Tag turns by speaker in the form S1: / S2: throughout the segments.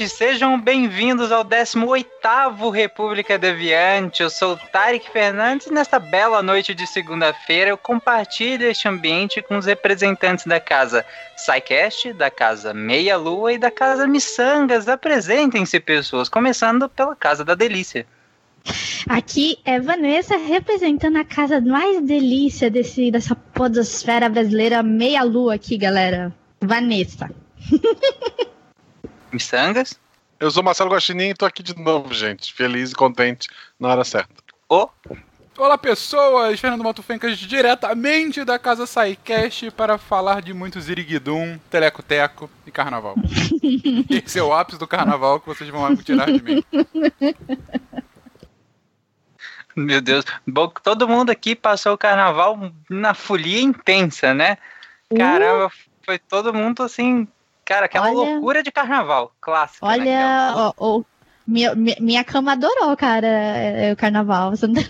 S1: Ouvintes, sejam bem-vindos ao 18º República Deviante. Eu sou o Tarek Fernandes e nesta bela noite de segunda-feira eu compartilho este ambiente com os representantes da casa SciCast, da casa Meia Lua e da casa Missangas. Apresentem-se, pessoas, começando pela Casa da Delícia.
S2: Aqui é Vanessa representando a casa mais delícia desse, dessa podosfera brasileira meia lua aqui, galera. Vanessa.
S1: Missangas?
S3: Eu sou Marcelo Guaxinim e tô aqui de novo, gente. Feliz e contente na hora certa.
S1: Ô,
S4: Olá, pessoas! Fernando Mato Fencas diretamente da casa SciCast para falar de muito ziriguidum, teleco-teco e carnaval. Esse é o ápice do carnaval que vocês vão tirar de mim.
S1: meu Deus. Bom, todo mundo aqui passou o carnaval na folia intensa, né? Caramba, foi todo mundo assim. Cara, aquela
S2: Olha-
S1: loucura de carnaval, clássica. né?
S2: Olha, ó, ó, minha, minha, cama adorou, cara, é, o carnaval. Você não tem.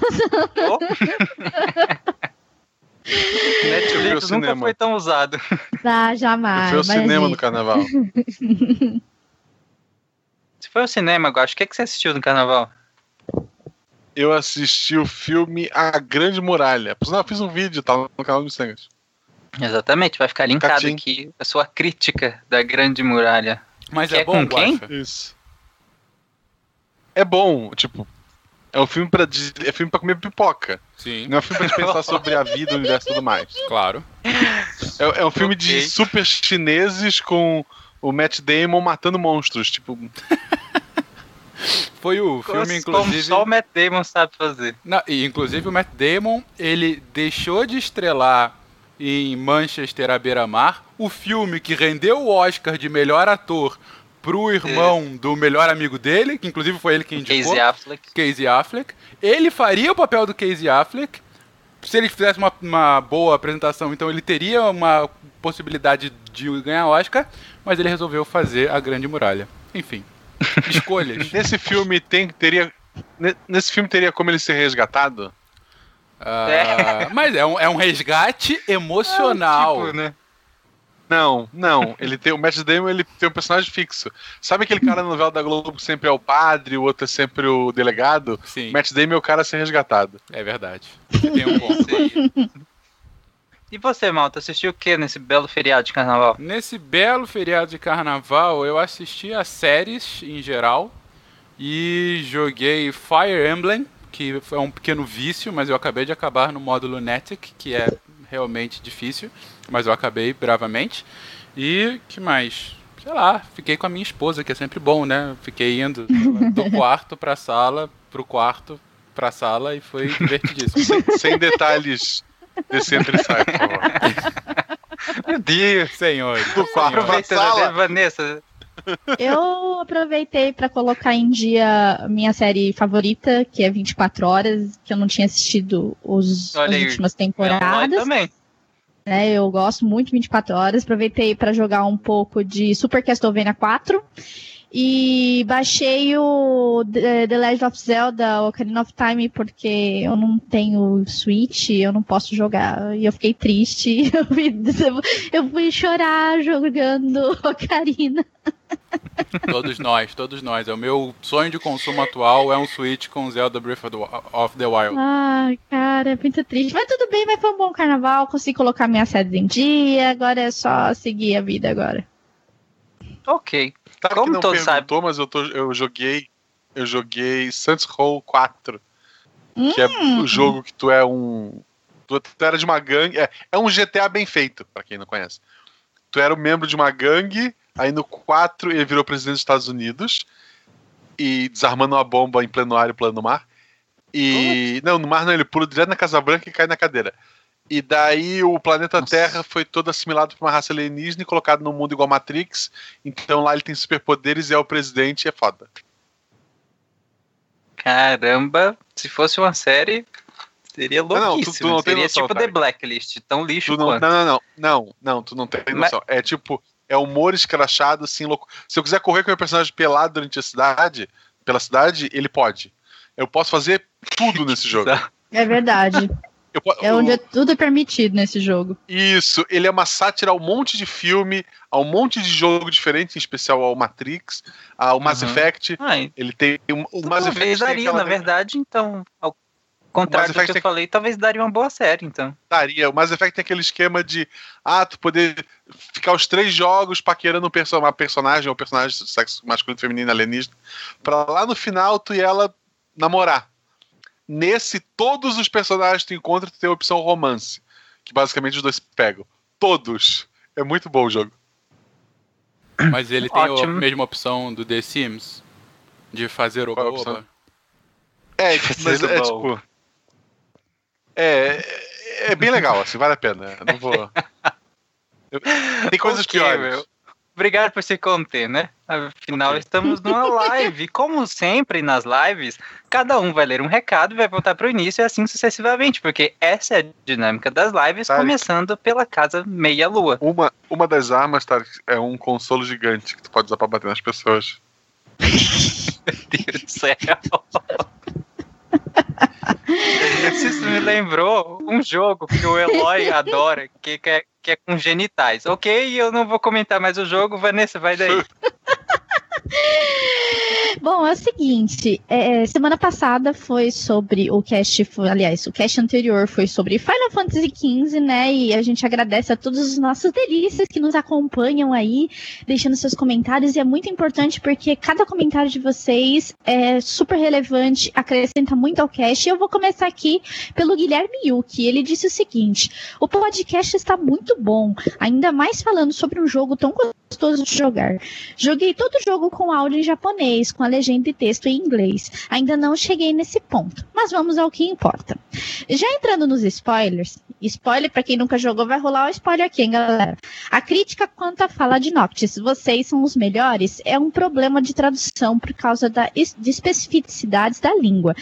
S3: Eu
S1: Netflix
S3: o
S1: nunca
S3: cinema.
S1: foi tão usado.
S2: Ah,
S3: Eu
S2: jamais.
S3: fui ao cinema no carnaval.
S1: Você foi ao cinema, agora. O que, que você assistiu no carnaval?
S3: Eu assisti o filme A Grande Muralha. Sinal, eu fiz um vídeo, tá no canal do Sangas.
S1: Exatamente, vai ficar linkado
S3: Catim.
S1: aqui a sua crítica da Grande Muralha.
S4: Mas
S1: Que
S4: é
S1: é
S4: bom,
S1: com quem?
S3: Isso. É bom, tipo. É um filme pra, de- é filme pra comer pipoca.
S4: Sim,
S3: Não é um filme pra gente pensar sobre a vida, o universo e tudo mais.
S4: claro.
S3: É, é um filme de
S1: Ok.
S3: super chineses com o Matt Damon matando monstros. Tipo,
S4: Foi o filme,
S1: Como
S4: inclusive.
S1: só o Matt Damon sabe fazer.
S4: Não, e inclusive o Matt Damon, ele deixou de estrelar em Manchester à beira-mar o filme que rendeu o Oscar de melhor ator pro irmão do melhor amigo dele, que inclusive foi ele que indicou,
S1: Casey Affleck.
S4: Casey Affleck. Ele faria o papel do Casey Affleck se ele fizesse uma, uma boa apresentação, então ele teria uma possibilidade de ganhar Oscar, mas ele resolveu fazer a Grande Muralha. Enfim, escolhas.
S3: nesse filme tem teria. ne- Nesse filme teria como ele ser resgatado?
S4: Ah, mas é um, é um resgate emocional.
S1: Tipo, né?
S3: Não, não. Ele tem o Matt Damon, ele tem um personagem fixo. Sabe aquele cara na novela da Globo que sempre é o padre, o outro é sempre o delegado?
S4: Sim,
S3: Matt Damon é o cara a ser resgatado.
S4: é verdade. Você tem um.
S1: Sei. E você, Malta, assistiu o que nesse belo feriado de carnaval?
S4: Nesse belo feriado de carnaval, eu assisti a séries em geral e joguei Fire Emblem, que é um pequeno vício, mas eu acabei de acabar no modo Lunatic, que é realmente difícil, mas eu acabei bravamente. E que mais? Sei lá, fiquei com a minha esposa, que é sempre bom, né? Fiquei indo do quarto pra sala, pro quarto pra sala e foi divertidíssimo.
S3: Sem, sem detalhes desse entre sai, por favor.
S1: Meu Deus!
S4: Senhores,
S3: Do quarto
S1: Aproveitando,
S3: sala.
S1: Vanessa,
S2: Eu aproveitei pra colocar em dia minha série favorita, que é 24 Horas, que eu não tinha assistido os,
S1: Olha
S2: as
S1: aí,
S2: últimas temporadas.
S1: também.
S2: né? Eu gosto muito de 24 horas. Aproveitei para jogar um pouco de Super Castlevania 4 e baixei o The The Legend of Zelda Ocarina of Time porque eu não tenho Switch, eu não posso jogar e eu fiquei triste. Eu fui, eu fui chorar jogando Ocarina.
S4: Todos nós, todos nós. É o meu sonho de consumo atual é um Switch com Zelda Breath of the Wild.
S2: Ai, cara, é muito triste. Mas tudo bem, mas foi um bom carnaval. Consegui colocar minha série em dia. Agora é só seguir a vida agora.
S1: Ok.
S3: Sabe
S1: Como
S3: que não
S1: todos
S3: perguntou, mas eu, tô, eu joguei. Eu joguei Saints Row 4. Que é
S2: Hum.
S3: o jogo que tu é um. Tu, tu era de uma gangue. É, é um GTA bem feito, pra quem não conhece. tu era um membro de uma gangue, aí no 4 ele virou presidente dos Estados Unidos e desarmando uma bomba em pleno ar e plano mar. E. Não, no mar não, ele pula direto na Casa Branca e cai na cadeira. E daí o planeta
S1: Nossa.
S3: Terra foi todo assimilado por uma raça alienígena e colocado num mundo igual Matrix. Então lá ele tem superpoderes e é o presidente e é foda.
S1: Caramba, se fosse uma série, seria
S3: não, tu- tu
S1: louquíssimo.
S3: não tem
S1: seria
S3: noção,
S1: tipo The
S3: Tarek.
S1: Blacklist, tão lixo
S3: Tu não,
S1: quanto.
S3: não, não, não, não, não, tu não tem
S1: Mas-
S3: noção. É tipo, é humor escrachado, assim, louco. Se eu quiser correr com o meu personagem pelado durante a cidade, pela cidade, ele pode. Eu posso fazer tudo nesse jogo.
S2: É verdade.
S3: Eu
S2: É
S3: o-
S2: onde é tudo permitido nesse jogo.
S3: Isso, ele é uma sátira a um monte de filme, a um monte de jogo diferente, em especial ao Matrix, ao Mass
S1: Uhum.
S3: Effect.
S1: Ah,
S3: Ele tem um, o Mass Effect aquela-
S1: na verdade, então. Contrário do que eu
S3: tem-
S1: falei, talvez daria uma boa série, então.
S3: daria. O Mass Effect tem aquele esquema de ah, tu poder ficar os três jogos paquerando um perso uma personagem ou personagem de sexo masculino, feminino, alienígena, pra lá no final tu e ela namorar. Nesse, todos os personagens que tu encontra, tu tem a opção romance. Que basicamente os dois pegam. Todos. É muito bom o jogo.
S4: Mas ele tem a
S1: Ótimo.
S4: mesma opção do The Sims? De fazer
S3: Qual é a
S4: oba-oba?
S3: opção? É, mas é
S1: bom.
S3: tipo. É, é bem legal, assim, vale a pena. Não vou. Eu- tem coisas
S1: Ok,
S3: piores.
S1: meu. Obrigado por se conter, né? Afinal, estamos numa live. Como sempre nas lives, cada um vai ler um recado e vai voltar pro início e assim sucessivamente, porque essa é a dinâmica das lives,
S3: Tarek.
S1: começando pela casa meia-lua.
S3: Uma, uma das armas, tá, é um consolo gigante que tu pode usar pra bater nas pessoas.
S1: Meu Deus do céu. Isso me lembrou um jogo que o Eloy adora, que, que, é, que é com genitais. Ok, eu não vou comentar mais o jogo, Vanessa, vai daí.
S2: Bom, é o seguinte, é, semana passada foi sobre o cast, foi- aliás, o cast anterior foi sobre Final Fantasy XV, né? E a gente agradece a todos os nossos delícias que nos acompanham aí, deixando seus comentários. E é muito importante porque cada comentário de vocês é super relevante, acrescenta muito ao cast. E eu vou começar aqui pelo Guilherme Yuki. Ele disse o seguinte: o podcast está muito bom, ainda mais falando sobre um jogo tão gostoso de jogar. Joguei todo o jogo com áudio em japonês, com a legenda e texto em inglês. Ainda não cheguei nesse ponto, mas vamos ao que importa. Já entrando nos spoilers, spoiler pra quem nunca jogou, vai rolar o spoiler aqui, hein, galera. A crítica quanto à fala de Noctis, vocês são os melhores, é um problema de tradução por causa da de especificidades da língua.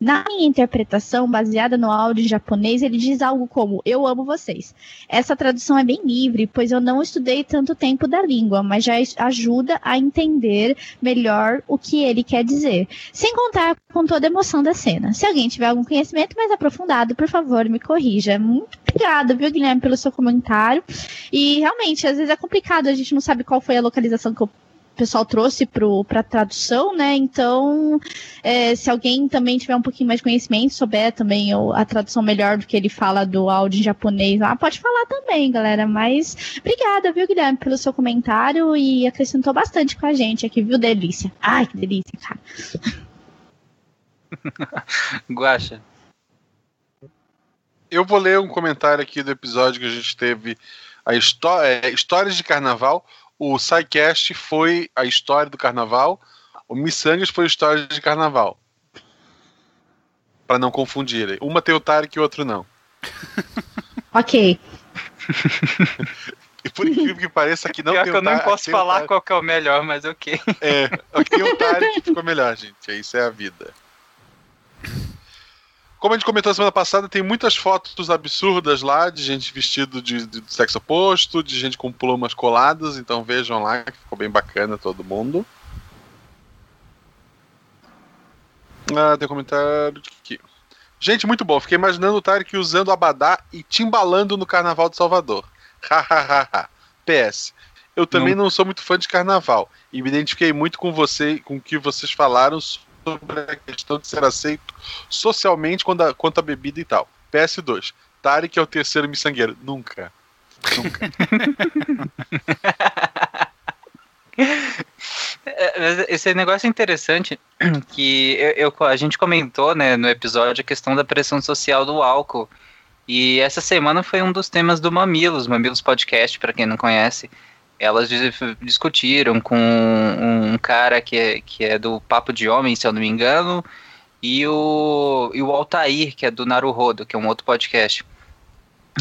S2: Na minha interpretação, baseada no áudio em japonês, ele diz algo como: Eu amo vocês. Essa tradução é bem livre, pois eu não estudei tanto tempo da língua, mas já ajuda a entender melhor o que ele quer dizer. Sem contar com toda a emoção da cena. Se alguém tiver algum conhecimento mais aprofundado, por favor, me corrija. Muito obrigada, viu, Guilherme, pelo seu comentário. E realmente, às vezes é complicado, a gente não sabe qual foi a localização que o pessoal trouxe para tradução, né? Então, é, se alguém também tiver um pouquinho mais de conhecimento, souber também a tradução melhor do que ele fala do áudio em japonês lá, pode falar também, galera. Mas obrigada, viu, Guilherme, pelo seu comentário e acrescentou bastante com a gente aqui, viu, delícia? Ai, que delícia, cara.
S1: Guaxa.
S3: Eu vou ler um comentário aqui do episódio que a gente teve a histó é, Histórias de Carnaval. O SciCast foi a história do carnaval. O Missangas foi a história de carnaval. Pra não confundirem. Uma tem o Tarek e o outro não.
S2: Ok.
S3: E por incrível que pareça, aqui não
S1: Pior
S3: tem
S1: que eu
S3: o
S1: não
S3: Tarek.
S1: posso falar qual que é o melhor, mas ok.
S3: É, aqui tem o Tarek que ficou melhor, gente. Isso é a vida. Como a gente comentou semana passada, tem muitas fotos absurdas lá de gente vestido de, de sexo oposto, de gente com plumas coladas, então vejam lá que ficou bem bacana todo mundo. Ah, tem um comentário aqui. Gente, muito bom. Fiquei imaginando o Tarek usando abadá e timbalando no carnaval de Salvador. Hahaha. PS. Eu também não sou muito fã de carnaval e me identifiquei muito com você, com o que vocês falaram sobre a questão de ser aceito socialmente quando a- quanto a bebida e tal. PS2. Tarek é o terceiro miçangueiro. Nunca. Nunca.
S1: Esse negócio é interessante que eu, eu- a gente comentou né, no episódio a questão da pressão social do álcool. E essa semana foi um dos temas do Mamilos, Mamilos Podcast, para quem não conhece. Elas discutiram com um cara que é, que é do Papo de Homem, se eu não me engano, e o, e o Altair, que é do Naruhodo, que é um outro podcast.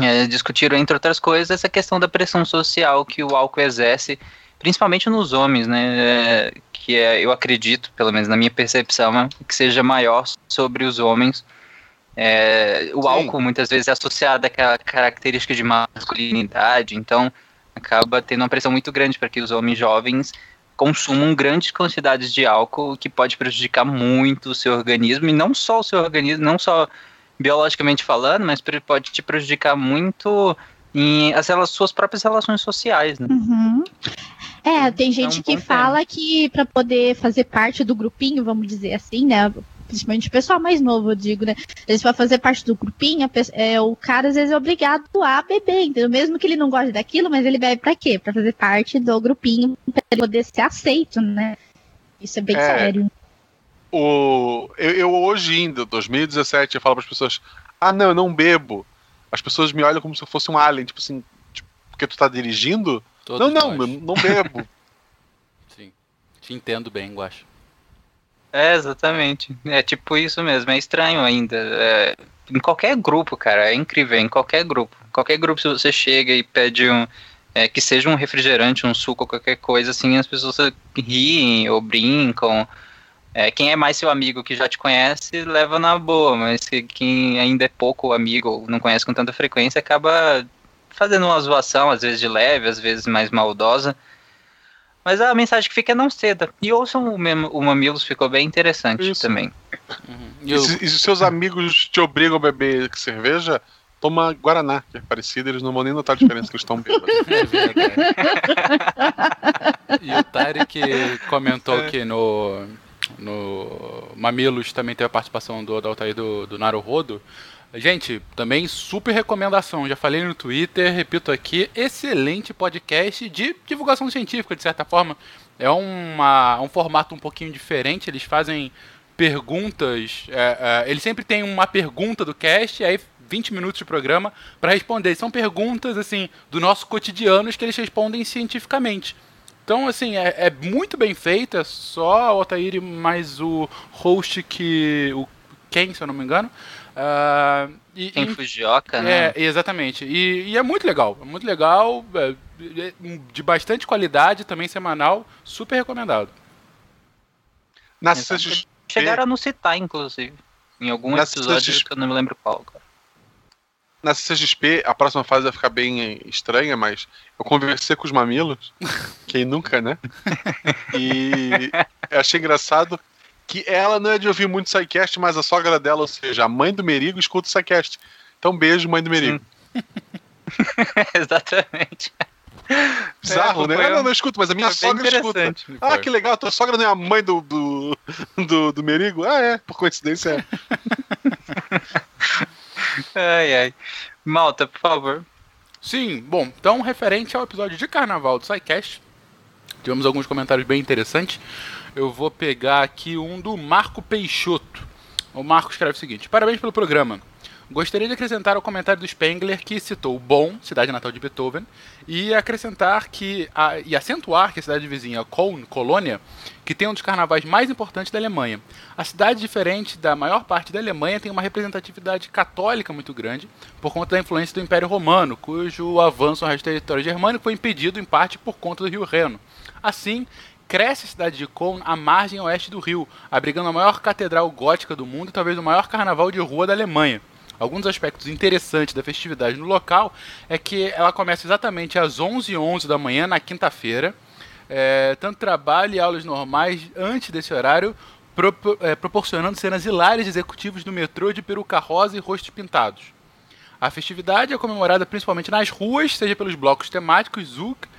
S1: É, discutiram, entre outras coisas, essa questão da pressão social que o álcool exerce, principalmente nos homens, né? É, que é, eu acredito, pelo menos na minha percepção, que seja maior sobre os homens. É, o Sim. álcool muitas vezes é associado àquela característica de masculinidade, então acaba tendo uma pressão muito grande para que os homens jovens consumam grandes quantidades de álcool, que pode prejudicar muito o seu organismo, e não só o seu organismo, não só biologicamente falando, mas pode te prejudicar muito em as suas próprias relações sociais, né?
S2: Uhum. É, tem gente é um que fala que para poder fazer parte do grupinho, vamos dizer assim, né? Principalmente o pessoal mais novo, eu digo, né? Eles vão fazer parte do grupinho, é, o cara às vezes é obrigado a beber, entendeu? Mesmo que ele não goste daquilo, mas ele bebe pra quê? Pra fazer parte do grupinho, pra ele poder ser aceito, né? Isso é bem é, sério.
S3: O, eu, eu hoje ainda, 2017, eu falo para as pessoas: ah, não, eu não bebo. As pessoas me olham como se eu fosse um alien, tipo assim, tipo, porque tu tá dirigindo? Todos não, não, eu não bebo.
S4: Sim. Te entendo bem, Guacho.
S1: É, exatamente. É tipo isso mesmo, é estranho ainda. É, em qualquer grupo, cara, é incrível, em qualquer grupo. Qualquer grupo, se você chega e pede um. É, que seja um refrigerante, um suco, qualquer coisa, assim, as pessoas riem ou brincam. É, quem é mais seu amigo que já te conhece, leva na boa, mas quem ainda é pouco amigo não conhece com tanta frequência, acaba fazendo uma zoação, às vezes de leve, às vezes mais maldosa. Mas a mensagem que fica é não ceda. E ouçam o, mem o Mamilos, ficou bem interessante Isso. também.
S3: Uhum. E, se, e se seus amigos te obrigam a beber cerveja, toma Guaraná, que é parecido, eles não vão nem notar a diferença que eles estão bêbados.
S4: É e o Tarek comentou é. que no, no Mamilos também teve a participação do, do Altair do, do Naruhodo. Gente, também super recomendação. Já falei no Twitter, repito aqui, excelente podcast de divulgação científica, de certa forma. É uma, um formato um pouquinho diferente. Eles fazem perguntas. É, é, eles sempre têm uma pergunta do cast, aí 20 minutos de programa para responder. São perguntas assim do nosso cotidiano que eles respondem cientificamente. Então, assim, é, é muito bem feito. É só o Otairi mais o host que. o Ken, se eu não me engano.
S1: Uh, e, Tem Fujioka,
S4: né? É, exatamente. E, e, é muito legal. É muito legal, é, é, de bastante qualidade, também semanal, super recomendado.
S1: Na CXP... Chegaram a nos citar, inclusive, em algum na episódio CXP... que eu não me lembro qual. Cara.
S3: Na CXP, a próxima fase vai ficar bem estranha, mas eu conversei com os mamilos, quem nunca, né? E eu achei engraçado que ela não é de ouvir muito SciCast, mas a sogra dela, ou seja, a mãe do Merigo, escuta o SciCast. Então, beijo, mãe do Merigo.
S1: Exatamente.
S3: Bizarro, é, né? Não, não, não escuto, mas a minha sogra escuta. Ah, que legal, tua sogra não é a mãe do, do, do, do Merigo? Ah, é, por coincidência
S1: é. ai, ai. Malta, por favor.
S4: Sim, bom, então referente ao episódio de carnaval do SciCast, tivemos alguns comentários bem interessantes eu vou pegar aqui um do Marco Peixoto. O Marco escreve o seguinte: Parabéns pelo programa. Gostaria de acrescentar o comentário do Spengler que citou Bonn, cidade natal de Beethoven, e acrescentar que a, e acentuar que a cidade vizinha Köln, Colônia, que tem um dos carnavais mais importantes da Alemanha. A cidade, diferente da maior parte da Alemanha, tem uma representatividade católica muito grande por conta da influência do Império Romano, cujo avanço ao resto do território germânico foi impedido em parte por conta do Rio Reno. Assim, cresce a cidade de Köln à margem oeste do rio, abrigando a maior catedral gótica do mundo e talvez o maior carnaval de rua da Alemanha. Alguns aspectos interessantes da festividade no local é que ela começa exatamente às 11h11 11 da manhã, na quinta-feira. É, tanto trabalho e aulas normais antes desse horário, pro, é, proporcionando cenas hilárias de executivos do metrô de peruca rosa e rostos pintados. A festividade é comemorada principalmente nas ruas, seja pelos blocos temáticos Zouk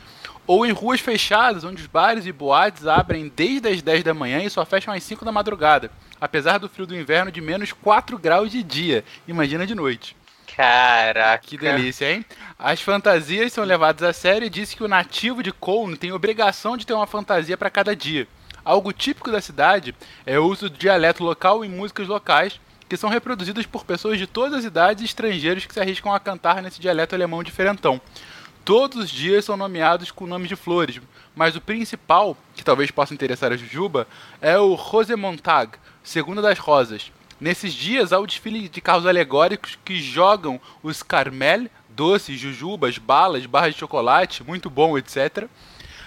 S4: ou em ruas fechadas, onde os bares e boates abrem desde as 10 da manhã e só fecham às 5 da madrugada, apesar do frio do inverno de menos 4 graus de dia. Imagina de noite.
S1: Caraca.
S4: Que delícia, hein? As fantasias são levadas a sério e diz que o nativo de Cone tem obrigação de ter uma fantasia para cada dia. Algo típico da cidade é o uso do dialeto local em músicas locais, que que são reproduzidas por pessoas de todas as idades e estrangeiros que se arriscam a cantar nesse dialeto alemão diferentão. Todos os dias são nomeados com nomes de flores, mas o principal, que talvez possa interessar a Jujuba, é o Rosemontag, segunda das rosas. Nesses dias há o desfile de carros alegóricos que jogam os Carmel, doces, jujubas, balas, barras de chocolate, muito bom, etc.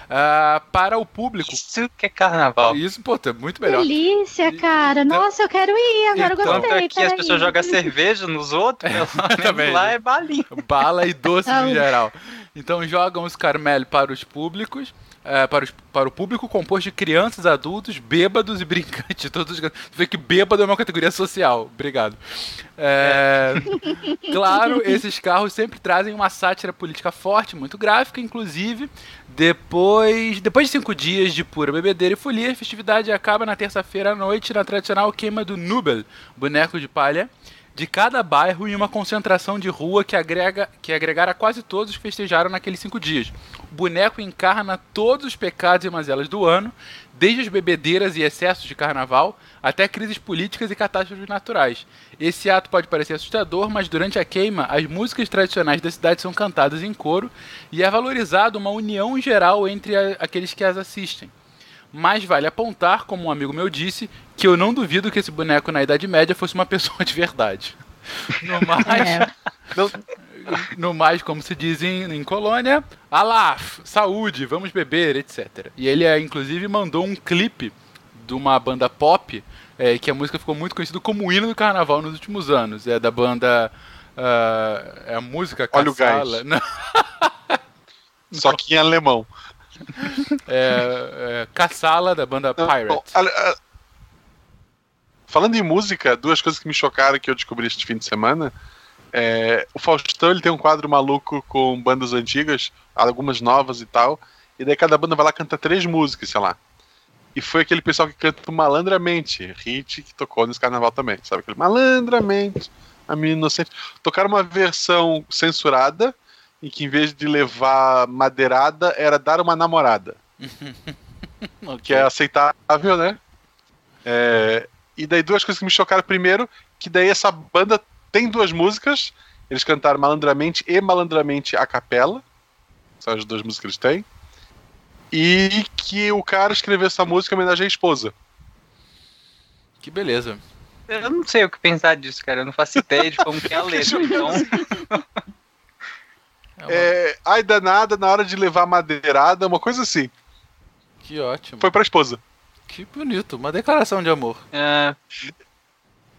S4: ah, para o público.
S1: Isso que é carnaval.
S4: Isso, pô, tá muito melhor.
S2: Delícia, cara. Nossa, eu quero ir. Agora eu
S4: Então,
S1: Enquanto
S2: gostei.
S1: aqui as pessoas jogam cerveja nos outros, pelo
S4: também.
S1: menos lá é balinha.
S4: Bala e doces
S2: Ah,
S4: em geral. Então jogam os Carmel para os públicos. é, para, os- para o público composto de crianças, adultos, bêbados e brincantes. Todos, você vê que bêbado é uma categoria social. Obrigado. É, claro, esses carros sempre trazem uma sátira política forte, muito gráfica, inclusive. Depois, depois de cinco dias de pura bebedeira e folia, a festividade acaba na terça-feira à noite na tradicional queima do Nubel, boneco de palha, de cada bairro em uma concentração de rua que, agrega, que agregara quase todos que festejaram naqueles cinco dias. O boneco encarna todos os pecados e mazelas do ano, desde as bebedeiras e excessos de carnaval até crises políticas e catástrofes naturais. Esse ato pode parecer assustador, mas durante a queima, as músicas tradicionais da cidade são cantadas em coro e é valorizado uma união geral entre a- aqueles que as assistem. Mas vale apontar, como um amigo meu disse, que eu não duvido que esse boneco na Idade Média fosse uma pessoa de verdade. No mais,
S2: É.
S4: no mais como se diz em, em colônia, Alaf, saúde, vamos beber, etc. E ele, é, inclusive, mandou um clipe de uma banda pop, é, que a música ficou muito conhecida como o hino do carnaval nos últimos anos. É da banda. ah, é a música
S3: Olha o
S4: Caçala.
S3: gás.
S4: Não,
S3: Só que em alemão.
S4: é, é Caçala, da banda Pirate.
S3: bom, a- a- Falando em música, duas coisas que me chocaram que eu descobri este fim de semana. É, o Faustão ele tem um quadro maluco com bandas antigas, algumas novas e tal. E daí cada banda vai lá cantar três músicas, sei lá. E foi aquele pessoal que canta malandramente, hit que tocou nesse carnaval também, sabe? Aquele malandramente, a menina inocente. Tocaram uma versão censurada, em que em vez de levar madeirada, era dar uma namorada que é aceitável, né? É, e daí duas coisas que me chocaram. Primeiro, que daí essa banda tem duas músicas. Eles cantaram Malandramente e Malandramente a capela. São as duas músicas que eles têm. E que o cara escreveu essa música em homenagem à esposa.
S4: Que beleza.
S1: Eu não sei o que pensar disso, cara. Eu não faço ideia de como que é a letra. Então,
S4: uma-
S3: É, ai danada, na hora de levar madeirada, uma coisa assim.
S4: Que ótimo.
S3: Foi pra esposa.
S4: Que bonito. Uma declaração de amor.
S1: é,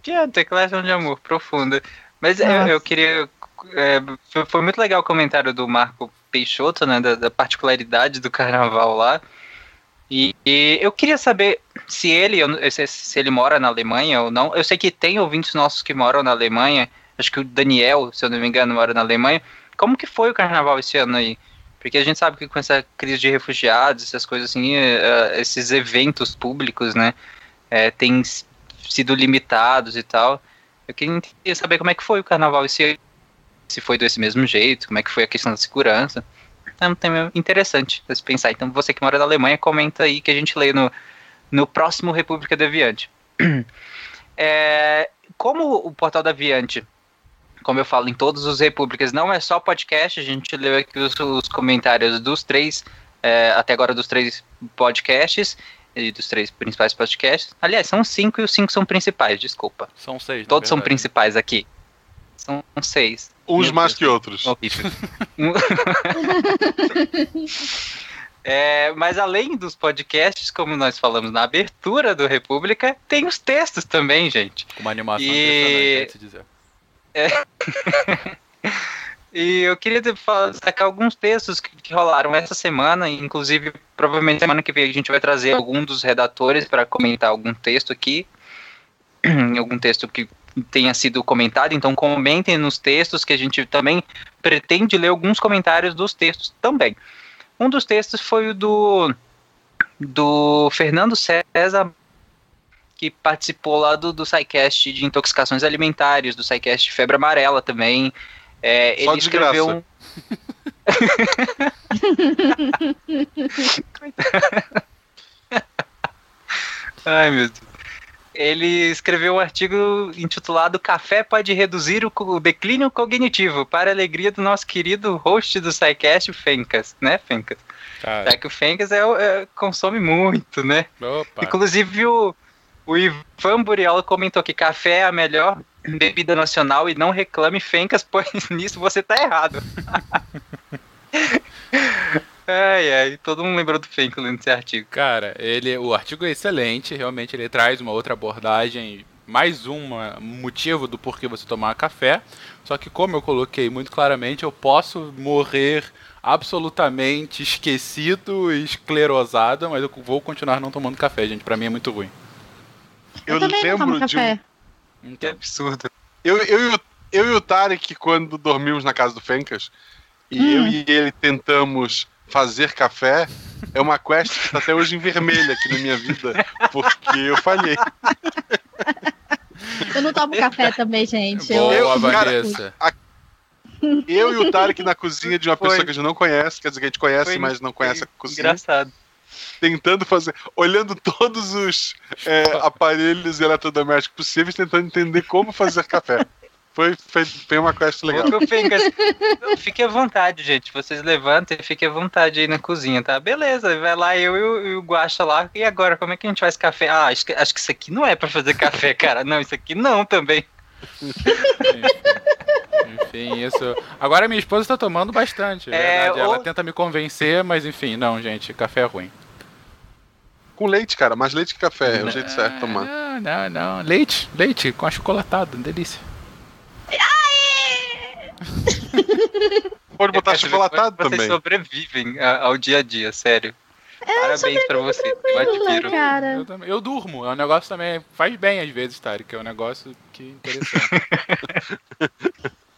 S1: que é declaração de amor profunda. Mas eu, eu queria. é, foi- muito legal o comentário do Marco Peixoto, né? Da, da particularidade do carnaval lá. E, e eu queria saber se ele, se ele mora na Alemanha ou não. Eu sei que tem ouvintes nossos que moram na Alemanha. Acho que o Daniel, se eu não me engano, mora na Alemanha. Como que foi o carnaval esse ano aí? Porque a gente sabe que com essa crise de refugiados, essas coisas assim, eh, esses eventos públicos, né, eh, têm sido limitados e tal. Eu queria saber como é que foi o carnaval esse ano. Se foi desse mesmo jeito, como é que foi a questão da segurança. É um tema interessante pra se pensar. Então você que mora na Alemanha, comenta aí que a gente lê no, no próximo República Deviante. É, como o Portal da Aviante como eu falo em todos os repúblicas, não é só podcast, a gente leu aqui os, os comentários dos três, é, até agora dos três podcasts, e dos três principais podcasts. Aliás, são cinco e os cinco são principais, desculpa.
S4: São seis.
S1: Todos são principais aqui. São seis.
S3: Uns mais que outros.
S1: Horrível. É, mas além dos podcasts, como nós falamos na abertura do República, tem os textos também, gente.
S4: Uma animação
S1: E-
S4: impressionante, é.
S1: E eu queria sacar alguns textos que, que rolaram essa semana, inclusive provavelmente semana que vem a gente vai trazer algum dos redatores para comentar algum texto aqui, algum texto que tenha sido comentado, então comentem nos textos que a gente também pretende ler alguns comentários dos textos também. Um dos textos foi o do do Fernando César que participou lá do, do SciCast de intoxicações alimentares, do SciCast Febre Amarela também. É,
S3: Só
S1: ele
S3: de
S1: escreveu
S3: graça.
S1: um. Ai, meu Deus. ele escreveu um artigo intitulado Café pode reduzir o, declínio cognitivo, para a alegria do nosso querido host do SciCast, o Fencas, né, Fencas?
S4: Cara,
S1: Já que o Fencas é, é- consome muito, né?
S4: opa.
S1: Inclusive o, o Ivan Burial comentou que café é a melhor bebida nacional e não reclame Fencas, pois nisso você tá errado. ai, ai, todo mundo lembrou do Fencas lendo esse artigo.
S4: Cara, ele, o artigo é excelente, realmente ele traz uma outra abordagem, mais um motivo do porquê você tomar café. Só que como eu coloquei muito claramente, eu posso morrer absolutamente esquecido e esclerosado, mas eu vou continuar não tomando café, gente. Pra mim é muito ruim.
S2: Eu,
S3: Eu
S2: também não tomo
S3: lembro de um-
S2: café.
S1: Que
S4: Então,
S1: absurdo.
S3: Eu, eu, e o- eu e o Tarek, quando dormimos na casa do Fencas, e
S2: Hum.
S3: eu e ele tentamos fazer café, é uma quest que tá até hoje em vermelho aqui na minha vida, porque eu falhei.
S2: Eu não tomo café também, gente. Eu,
S4: boa,
S3: eu- cara,
S4: Vanessa.
S3: Eu e o Tarek na cozinha de uma
S1: Foi.
S3: pessoa que a gente não conhece, quer dizer, que a gente conhece,
S1: Foi-
S3: mas não conhece a cozinha,
S1: Engraçado.
S3: Tentando fazer, olhando todos os é, aparelhos eletrodomésticos possíveis, tentando entender como fazer café. Foi, foi, foi uma quest legal.
S1: Fique à vontade, gente. Vocês levantem e fiquem à vontade aí na cozinha, tá? Beleza, vai lá eu e o, Guaxa lá. E agora, como é que a gente faz café? Ah, acho que, acho que isso aqui não é pra fazer café, cara. Não, isso aqui não também.
S4: Enfim, isso. Agora minha esposa tá tomando bastante. é
S1: É,
S4: verdade. Ela
S1: ou-
S4: tenta me convencer, mas enfim, não, gente, café é ruim.
S3: Com leite, cara, mais leite que café, é o jeito certo de tomar.
S4: Não, não, não. Leite, leite com achocolatado, delícia.
S3: Pode botar
S1: Eu saber
S3: chocolatado
S1: como
S3: também.
S1: Vocês sobrevivem ao dia a dia, sério. Parabéns pra vocês. Eu admiro.
S2: cara.
S4: Eu, também- eu durmo, é um negócio também. Faz bem às vezes, Tarek, é um negócio que é interessante.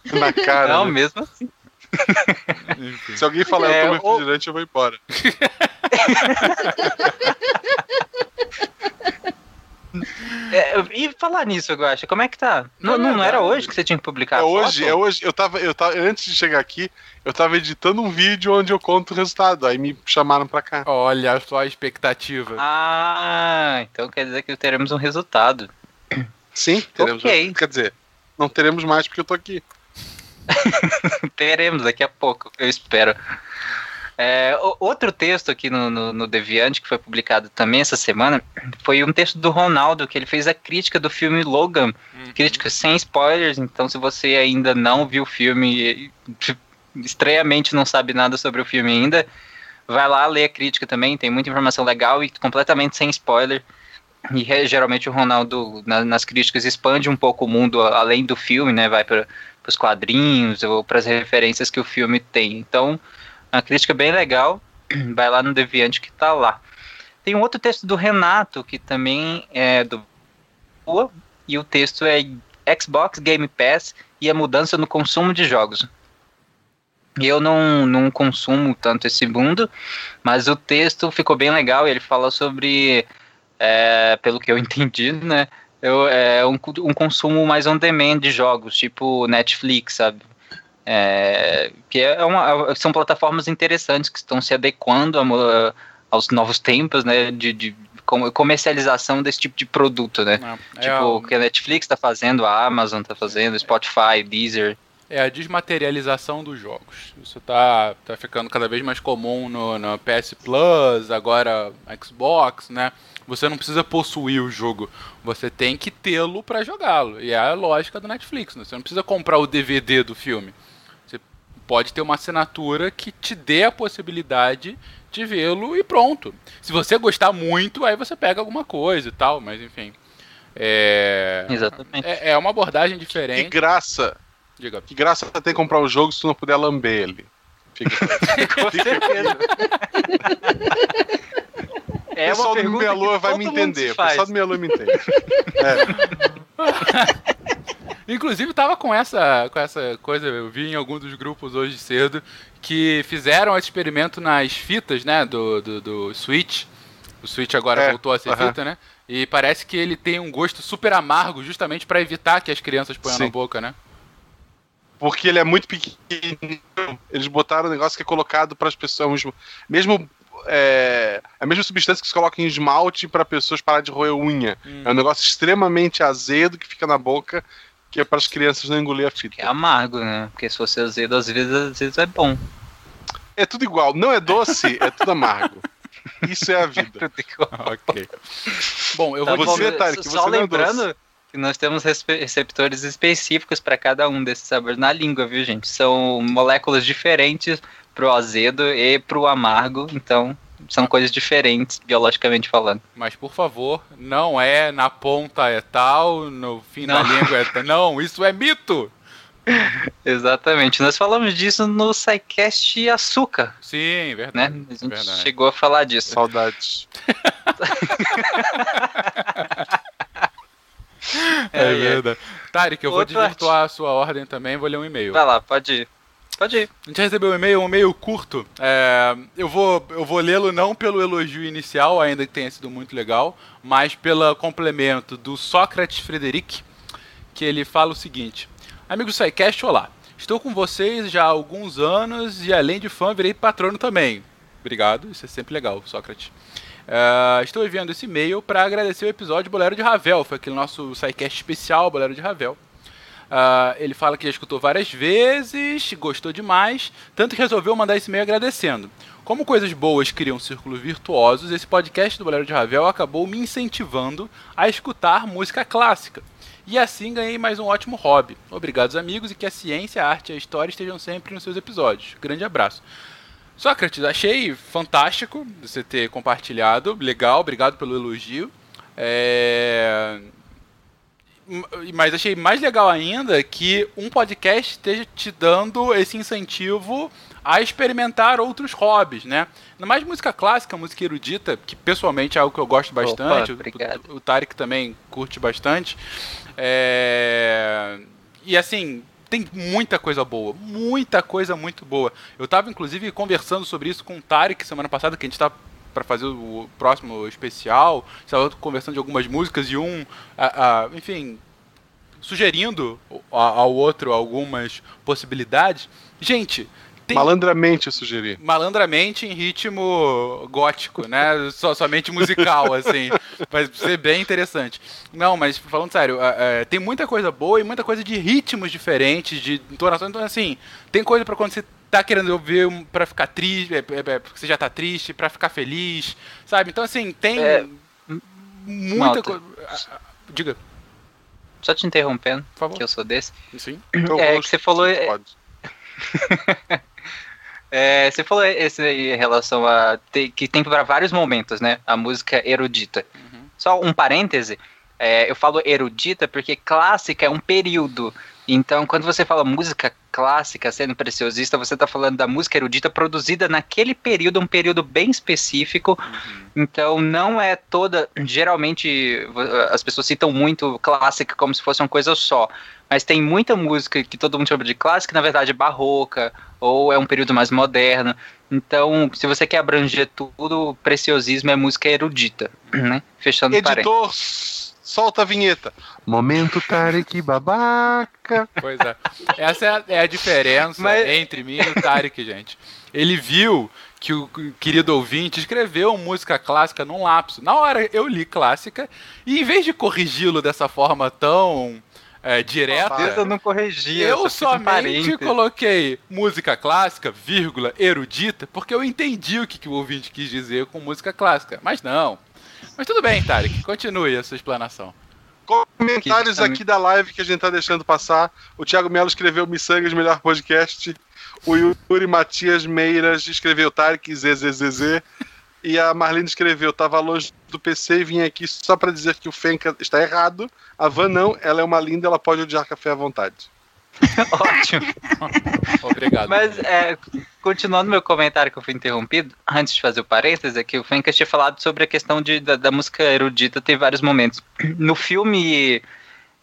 S3: Na cara.
S1: Não,
S3: né?
S1: mesmo assim.
S4: Enfim.
S3: Se alguém falar
S1: É,
S3: eu tomo
S1: ou-
S3: refrigerante, eu vou embora.
S1: É, e falar nisso, eu acho. Como é que tá? Não, não, não era hoje que você tinha que publicar
S3: É
S1: a
S3: hoje,
S1: foto?
S3: é hoje. Eu tava, eu tava, antes de chegar aqui, eu tava editando um vídeo onde eu conto o resultado. Aí me chamaram pra cá.
S4: Olha só a expectativa.
S1: Ah, então quer dizer que teremos um resultado.
S3: Sim, teremos.
S1: Ok.
S3: Quer dizer, não teremos mais porque eu tô aqui.
S1: Teremos daqui a pouco, eu espero. É, outro texto aqui no, no, no Deviante, que foi publicado também essa semana, foi um texto do Ronaldo, que ele fez a crítica do filme Logan.
S4: Uhum.
S1: Crítica sem spoilers, então se você ainda não viu o filme, e, estranhamente não sabe nada sobre o filme ainda, vai lá ler a crítica também, tem muita informação legal e completamente sem spoiler. E re- geralmente o Ronaldo, na- nas críticas, expande um pouco o mundo a- além do filme, né? Vai para os quadrinhos ou para as referências que o filme tem. Então, uma crítica bem legal. Vai lá no Deviante que tá lá. Tem um outro texto do Renato, que também é do e o texto é Xbox Game Pass e a mudança no consumo de jogos. Eu não, não consumo tanto esse mundo, mas o texto ficou bem legal. Ele fala sobre, é, pelo que eu entendi, né? Eu, é um, um consumo mais on demand de jogos, tipo Netflix, sabe? É, que é uma, são plataformas interessantes que estão se adequando a aos novos tempos, né? De, de com- comercialização desse tipo de produto, né?
S4: Não, é,
S1: Tipo, o que a Netflix tá fazendo, a Amazon tá fazendo, Spotify, Deezer.
S4: É a desmaterialização dos jogos. Isso tá, tá ficando cada vez mais comum no, no PS Plus, agora Xbox, né? Você não precisa possuir o jogo, você tem que tê-lo para jogá-lo. E é a lógica do Netflix, né? Você não precisa comprar o DVD do filme. Você pode ter uma assinatura que te dê a possibilidade de vê-lo e pronto. Se você gostar muito, aí você pega alguma coisa e tal, mas enfim. É,
S1: Exatamente.
S4: é, é uma abordagem
S3: Que
S4: diferente.
S3: graça.
S4: Diga.
S3: Que graça ter que comprar o jogo se tu não puder lamber ele. Fica...
S1: Com certeza.
S3: o pessoal do Meia Lua vai me entender. O pessoal do Meia Lua me entende.
S4: Inclusive tava com essa, com essa coisa, eu vi em algum dos grupos hoje cedo, que fizeram esse experimento nas fitas, né, do, do, do Switch. O Switch agora
S3: É,
S4: voltou a ser
S3: aham.
S4: fita, né? E parece que ele tem um gosto super amargo, justamente para evitar que as crianças ponham na
S3: Sim.
S4: boca, né?
S3: Porque ele é muito pequenininho. Eles botaram um negócio que é colocado para as pessoas. Mesmo é, a mesma substância que se coloca em esmalte para pessoas parar de roer unha.
S4: Hum.
S3: É um negócio extremamente azedo que fica na boca, que é para as crianças não engolir a fita.
S1: É amargo, né? Porque se fosse azedo, às vezes, às vezes é bom.
S3: É tudo igual. Não é doce, é tudo amargo. Isso é a vida.
S4: ok. Bom, eu
S1: Tá
S4: vou
S1: bom,
S3: você. Tarek,
S1: só
S3: você não é
S1: lembrando que nós temos receptores específicos para cada um desses sabores na língua, viu, gente? São moléculas diferentes pro azedo e pro amargo, então são coisas diferentes biologicamente falando.
S4: Mas por favor, não é na ponta é tal, no fim da
S1: Não.
S4: língua é tal. Não, isso é mito!
S1: Exatamente. Nós falamos disso no SciCast Açúcar,
S4: Sim,
S1: né?
S4: verdade.
S1: A gente
S4: verdade.
S1: chegou a falar disso.
S3: Saudades.
S4: É,
S1: É, é.
S4: verdade. Tarek, eu vou
S1: Outro
S4: desvirtuar a sua ordem também, vou ler um e-mail.
S1: Vai lá, pode ir. Pode ir.
S4: A gente recebeu um e-mail, um e-mail curto. É, eu vou, eu vou lê-lo não pelo elogio inicial, ainda que tenha sido muito legal, mas pelo complemento do Sócrates Frederic, que ele fala o seguinte: Amigo SciCast, olá. Estou com vocês já há alguns anos e além de fã, virei patrono também. Obrigado, isso é sempre legal, Sócrates. É, estou enviando esse e-mail para agradecer o episódio Bolero de Ravel, foi aquele nosso SciCast especial Bolero de Ravel. Ah, ele fala que já escutou várias vezes, gostou demais, tanto que resolveu mandar esse e-mail agradecendo. Como coisas boas criam círculos virtuosos, esse podcast do Bolero de Ravel acabou me incentivando a escutar música clássica. E assim ganhei mais um ótimo hobby. Obrigados, amigos, e que a ciência, a arte e a história estejam sempre nos seus episódios. Grande abraço. Sócrates, achei fantástico você ter compartilhado. Legal, obrigado pelo elogio. É... Mas achei mais legal ainda que um podcast esteja te dando esse incentivo a experimentar outros hobbies, né? Ainda mais música clássica, música erudita, que pessoalmente é algo que eu gosto bastante. O-
S1: obrigado.
S4: o, o Tarek também curte bastante. É... E assim, tem muita coisa boa, muita coisa muito boa. Eu tava inclusive conversando sobre isso com o Tarek semana passada, que a gente tá para fazer o próximo especial, estava conversando de algumas músicas e um, a- a- enfim, sugerindo ao outro algumas possibilidades. Gente, tem
S3: Malandramente eu sugeri.
S4: malandramente em ritmo gótico, né? Só, somente musical, assim. Vai ser bem interessante. Não, mas falando sério, é, é, tem muita coisa boa e muita coisa de ritmos diferentes, de entonações. Então, assim, tem coisa pra quando você tá querendo ouvir pra ficar triste, é, é, é, porque você já tá triste, pra ficar feliz, sabe? Então, assim, tem
S1: É,
S4: muita coisa. Diga,
S1: Só te interrompendo,
S4: por favor.
S1: que eu sou desse.
S4: Sim.
S3: Eu
S1: É,
S3: gosto,
S1: que você falou-
S3: sim, pode.
S1: É, você falou esse aí em relação a ter- que tem para vários momentos, né? A música erudita. Só um parêntese. é, eu falo erudita porque clássica é um período. Então, quando você fala música clássica, sendo preciosista, você está falando da música erudita produzida naquele período, um período bem específico. Então, não é toda. Geralmente, as pessoas citam muito clássica como se fosse uma coisa só. Mas tem muita música que todo mundo chama de clássica, na verdade, é barroca, ou é um período mais moderno. Então, se você quer abranger tudo, preciosismo é música erudita, né? Fechando.
S3: Editor, solta a vinheta. Momento Tarek babaca.
S4: Pois é. Essa é a, é a diferença
S1: Mas-
S4: entre mim e o Tarek, gente. Ele viu que o querido ouvinte escreveu música clássica num lapso. Na hora eu li clássica e em vez de corrigi-lo dessa forma tão é, direta,
S1: Eu não corrigi,
S4: eu somente coloquei música clássica, vírgula, erudita, porque eu entendi o que, que o ouvinte quis dizer com música clássica. Mas não. Mas tudo bem, Tarek, continue a sua explanação.
S3: Comentários aqui da live que a gente tá deixando passar. O Thiago Melo escreveu Missangas, melhor podcast. O Yuri Matias Meiras escreveu Tarek ZZZZ. E a Marlene escreveu: tava longe do PC e vim aqui só pra dizer que o Fenka está errado. A Van não, ela é uma linda, ela pode odiar café à vontade.
S1: Ótimo.
S4: Obrigado.
S1: Mas, é, continuando meu comentário que eu fui interrompido, antes de fazer o parênteses, é que o Fencas tinha falado sobre a questão de, da, da música erudita ter vários momentos. No filme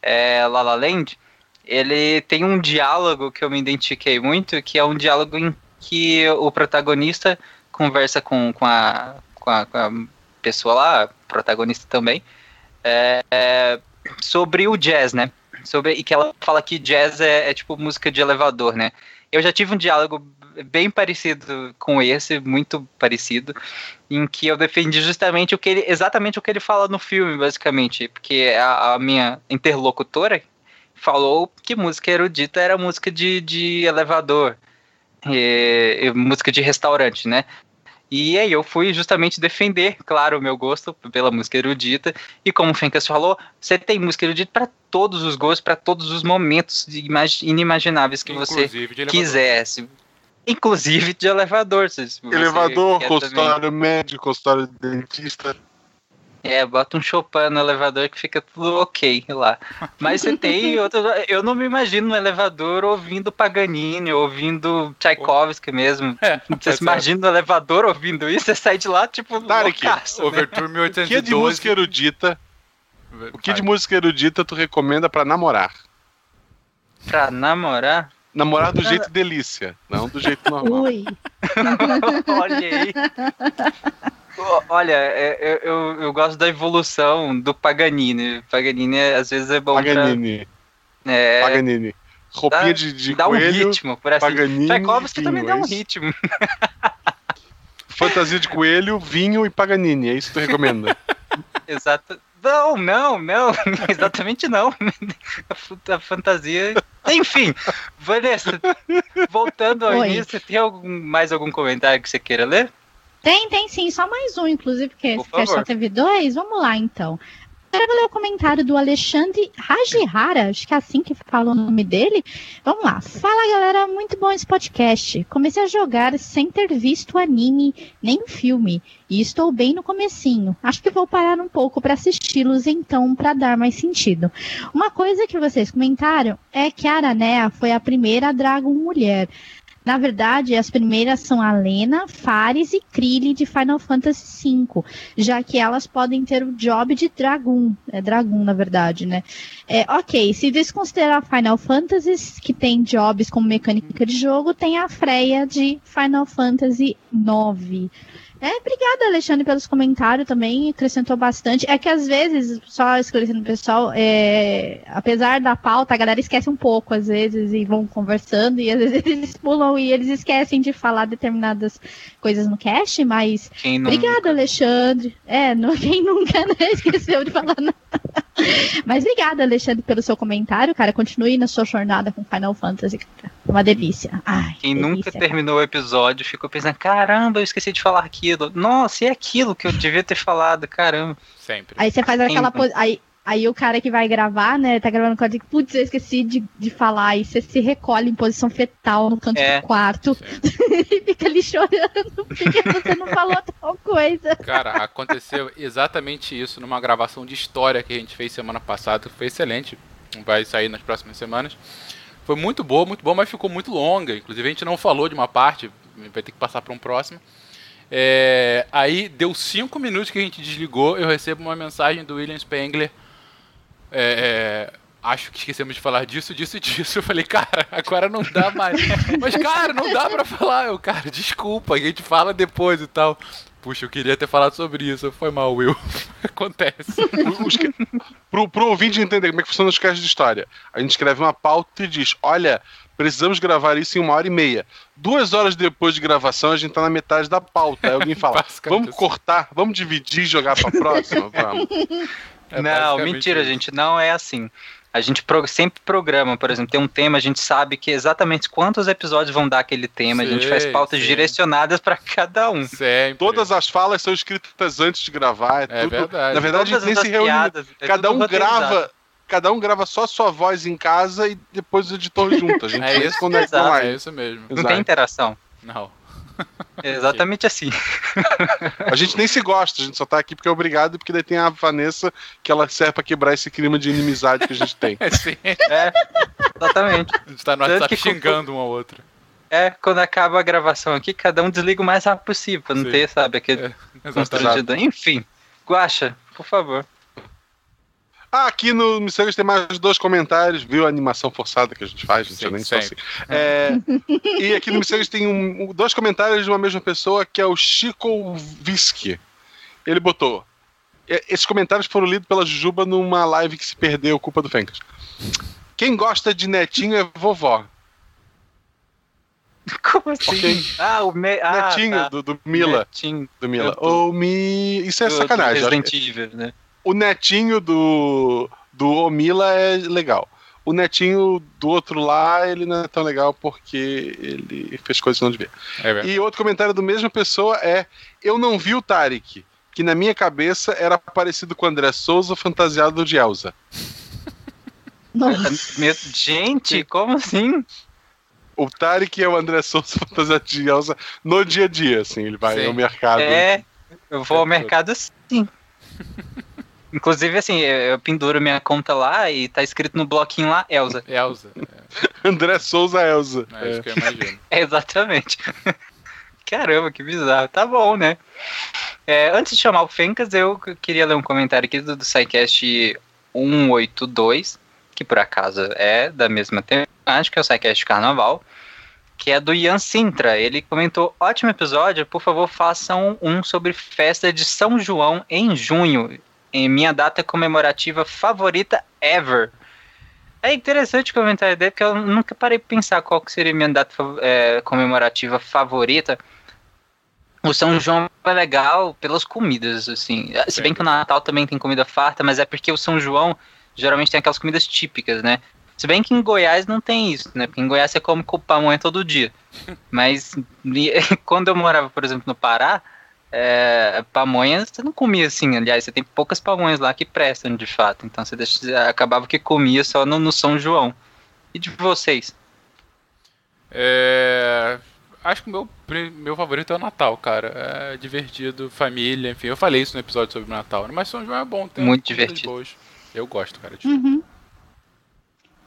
S1: é, La La Land, ele tem um diálogo que eu me identifiquei muito, que é um diálogo em que o protagonista conversa com, com, a, com, a, com a pessoa lá, protagonista também, é, é, sobre o jazz, né? Sobre, e que ela fala que jazz é, é tipo música de elevador, né? Eu já tive um diálogo bem parecido com esse, muito parecido, em que eu defendi justamente o que ele, exatamente o que ele fala no filme, basicamente, porque a, a minha interlocutora falou que música erudita era música de, de elevador, e, e música de restaurante, né? E aí eu fui justamente defender, claro, o meu gosto pela música erudita. E como o Fencas falou, você tem música erudita para todos os gostos, para todos os momentos inimagináveis que
S4: Inclusive
S1: você quisesse. Inclusive de elevador.
S3: Elevador, consultório
S1: também.
S3: médico, consultório dentista.
S1: É, bota um Chopin no elevador que fica tudo ok lá. Mas você tem outros. Eu não me imagino no elevador ouvindo Paganini, ouvindo Tchaikovsky mesmo.
S4: É,
S1: Você se imagina no elevador ouvindo isso, você sai de lá, tipo,
S3: Tarek,
S1: loucaço, né?
S4: Overture
S3: O que é de
S4: 1812.
S3: música erudita? O que de música erudita tu recomenda pra namorar?
S1: Pra namorar?
S3: Namorar do jeito delícia, não do jeito normal.
S2: Ui.
S1: Olha aí. Olha, é, eu, eu, eu gosto da evolução do Paganini. Paganini às vezes é bom
S3: Paganini,
S1: pra. É,
S3: Paganini. Roupinha
S1: dá-
S3: de, de
S1: dá um
S3: coelho,
S1: ritmo, por assim.
S3: Paganini
S1: Tchaikovsky também dá um
S3: é
S1: ritmo.
S3: fantasia de coelho, vinho e Paganini. É isso que tu recomenda.
S1: Exato. Não, não, não. Exatamente não. A fantasia. Enfim, Vanessa, voltando ao
S2: Oi.
S1: início, tem algum, mais algum comentário que você queira ler?
S2: Tem, tem sim, só mais um, inclusive, porque
S1: Por
S2: só teve dois. Vamos lá, então. Quero ler o comentário do Alexandre Rajihara, acho que é assim que fala o nome dele. Vamos lá. Fala, galera, muito bom esse podcast. Comecei a jogar sem ter visto anime nem filme, e estou bem no comecinho. Acho que vou parar um pouco para assisti-los então, para dar mais sentido. Uma coisa que vocês comentaram é que a Aranea foi a primeira Dragon mulher. Na verdade, as primeiras são a Lena, Fares e Krillin de Final Fantasy V, já que elas podem ter o job de Dragon, é Dragon na verdade, né? É, ok, se desconsiderar Final Fantasy, que tem jobs como mecânica de jogo, tem a Freya de Final Fantasy IX. É, obrigada, Alexandre, pelos comentários também, acrescentou bastante. É que às vezes, só esclarecendo o pessoal, é, apesar da pauta, a galera esquece um pouco, às vezes, e vão conversando, e às vezes eles pulam e eles esquecem de falar determinadas coisas no cast, mas
S1: Quem.
S2: Obrigada, Alexandre. É, não, quem nunca né, esqueceu de falar nada. Mas obrigada, Alexandre, pelo seu comentário, cara. Continue na sua jornada com Final Fantasy, cara. Uma delícia. Ai,
S1: Quem
S2: delícia.
S1: nunca terminou o episódio ficou pensando: caramba, eu esqueci de falar aquilo. Nossa, e aquilo que eu devia ter falado, caramba.
S4: Sempre.
S2: Aí você faz aquela. Aí, aí o cara que vai gravar, né? Tá gravando com a putz, eu esqueci de, de falar. Aí você se recolhe em posição fetal no canto
S1: É.
S2: do quarto e fica ali chorando porque você não falou tal coisa.
S4: Cara, aconteceu exatamente isso numa gravação de história que a gente fez semana passada. Foi excelente. Vai sair nas próximas semanas. Foi muito boa, muito boa, mas ficou muito longa. Inclusive a gente não falou de uma parte, vai ter que passar para um próximo. É, aí deu cinco minutos que a gente desligou, eu recebo uma mensagem do William Spengler. É, é, acho que esquecemos de falar disso, disso e disso. Eu falei, cara, agora não dá mais. Mas, cara, não dá pra falar. Eu, cara, desculpa, a gente fala depois e tal. Puxa, eu queria ter falado sobre isso. Foi mal, Will. Acontece.
S3: Os pro, pro ouvinte entender como é que funciona os casos de história, a gente escreve uma pauta e diz: olha, precisamos gravar isso em uma hora e meia. Duas horas depois de gravação, a gente tá na metade da pauta. Aí alguém fala: vamos cortar, vamos dividir e jogar pra próxima? Vamos.
S4: É
S1: não, mentira,
S4: isso.
S1: gente, não é assim. A gente pro- sempre programa, por exemplo, tem um tema, a gente sabe que exatamente quantos episódios vão dar aquele tema, a gente faz pautas
S4: sei.
S1: direcionadas pra cada um.
S4: Sempre.
S3: Todas as falas são escritas antes de gravar. É,
S4: É
S3: tudo,
S4: verdade.
S3: Na verdade, a
S1: Todas
S3: gente nem se reúne.
S1: piadas, é
S3: cada um
S1: roteirizado.
S3: grava. Cada um grava só a sua voz em casa e depois o editor junto. A gente
S4: É isso,
S3: se conecta
S1: exato,
S4: É
S3: online.
S4: isso mesmo.
S1: Não
S3: Exato.
S1: tem interação.
S4: Não.
S1: É exatamente assim.
S3: A gente nem se gosta, a gente só tá aqui porque é obrigado e porque daí tem a Vanessa que ela serve pra quebrar esse clima de inimizade que a gente tem.
S4: É sim.
S1: É, exatamente.
S4: A gente tá no WhatsApp
S1: que
S4: xingando um ao outro.
S1: É, quando acaba a gravação aqui, cada um desliga o mais rápido possível, pra não
S4: Sim.
S1: ter, sabe, aquele
S4: É.
S1: Enfim, Guaxa, por favor.
S3: Ah, aqui no Missões tem mais dois comentários, viu a animação forçada que a gente faz, gente,
S4: Sim,
S3: eu nem sou assim. É, e aqui no Missões tem um- dois comentários de uma mesma pessoa, que é o Chico Visky. Ele botou. e- Esses comentários foram lidos pela Jujuba numa live que se perdeu, culpa do Fencas. Quem gosta de netinho é vovó.
S1: Como assim? Ah, o me... ah,
S3: Netinho
S1: tá.
S3: do, do Mila.
S1: Netinho
S3: Do Mila.
S1: do-
S3: Ou me. Isso é
S1: do- do
S3: sacanagem. acho
S1: Resident Evil, né?
S3: O netinho do, do Omila é legal. O netinho do outro lá, ele não é tão legal porque ele fez coisas que não devia.
S4: É.
S3: E outro comentário da mesma pessoa é: Eu não vi o Tarek, que na minha cabeça era parecido com o André Souza fantasiado de Elsa.
S1: Gente, como assim?
S3: O Tarek é o André Souza fantasiado de Elsa no dia a dia, assim. Ele vai
S4: Sim.
S3: ao mercado.
S1: É, eu vou ao mercado sim. Inclusive, assim, eu penduro minha conta lá e tá escrito no bloquinho lá, Elza.
S4: Elza.
S3: André Souza Elsa.
S4: É, acho que eu imagino.
S1: É, exatamente. Caramba, que bizarro. Tá bom, né? É, antes de chamar o Fencas, eu queria ler um comentário aqui do, do SciCast 182, que por acaso é da mesma temática, é o SciCast Carnaval, que é do Ian Sintra. Ele comentou: ótimo episódio, por favor, façam um sobre festa de São João em junho, em minha data comemorativa favorita ever. É interessante o comentário dele, porque eu nunca parei pra pensar qual que seria minha data é, comemorativa favorita. O São João é legal pelas comidas, assim. Se bem que o Natal também tem comida farta, mas é porque o São João geralmente tem aquelas comidas típicas, né? Se bem que em Goiás não tem isso, né? Porque em Goiás você come com pamonha todo dia. Mas quando eu morava, por exemplo, no Pará, é, pamonha você não comia assim. Aliás, você tem poucas pamonhas lá que prestam de fato. Então você deixa, acabava que comia só no, no São João. E de vocês?
S4: É, Acho que o meu, meu favorito é o Natal, cara. É divertido, família, enfim. Eu falei isso no episódio sobre o Natal, né? mas São João é bom. Tem
S1: Muito divertido.
S4: boas. Eu gosto, cara. de-
S2: Uhum.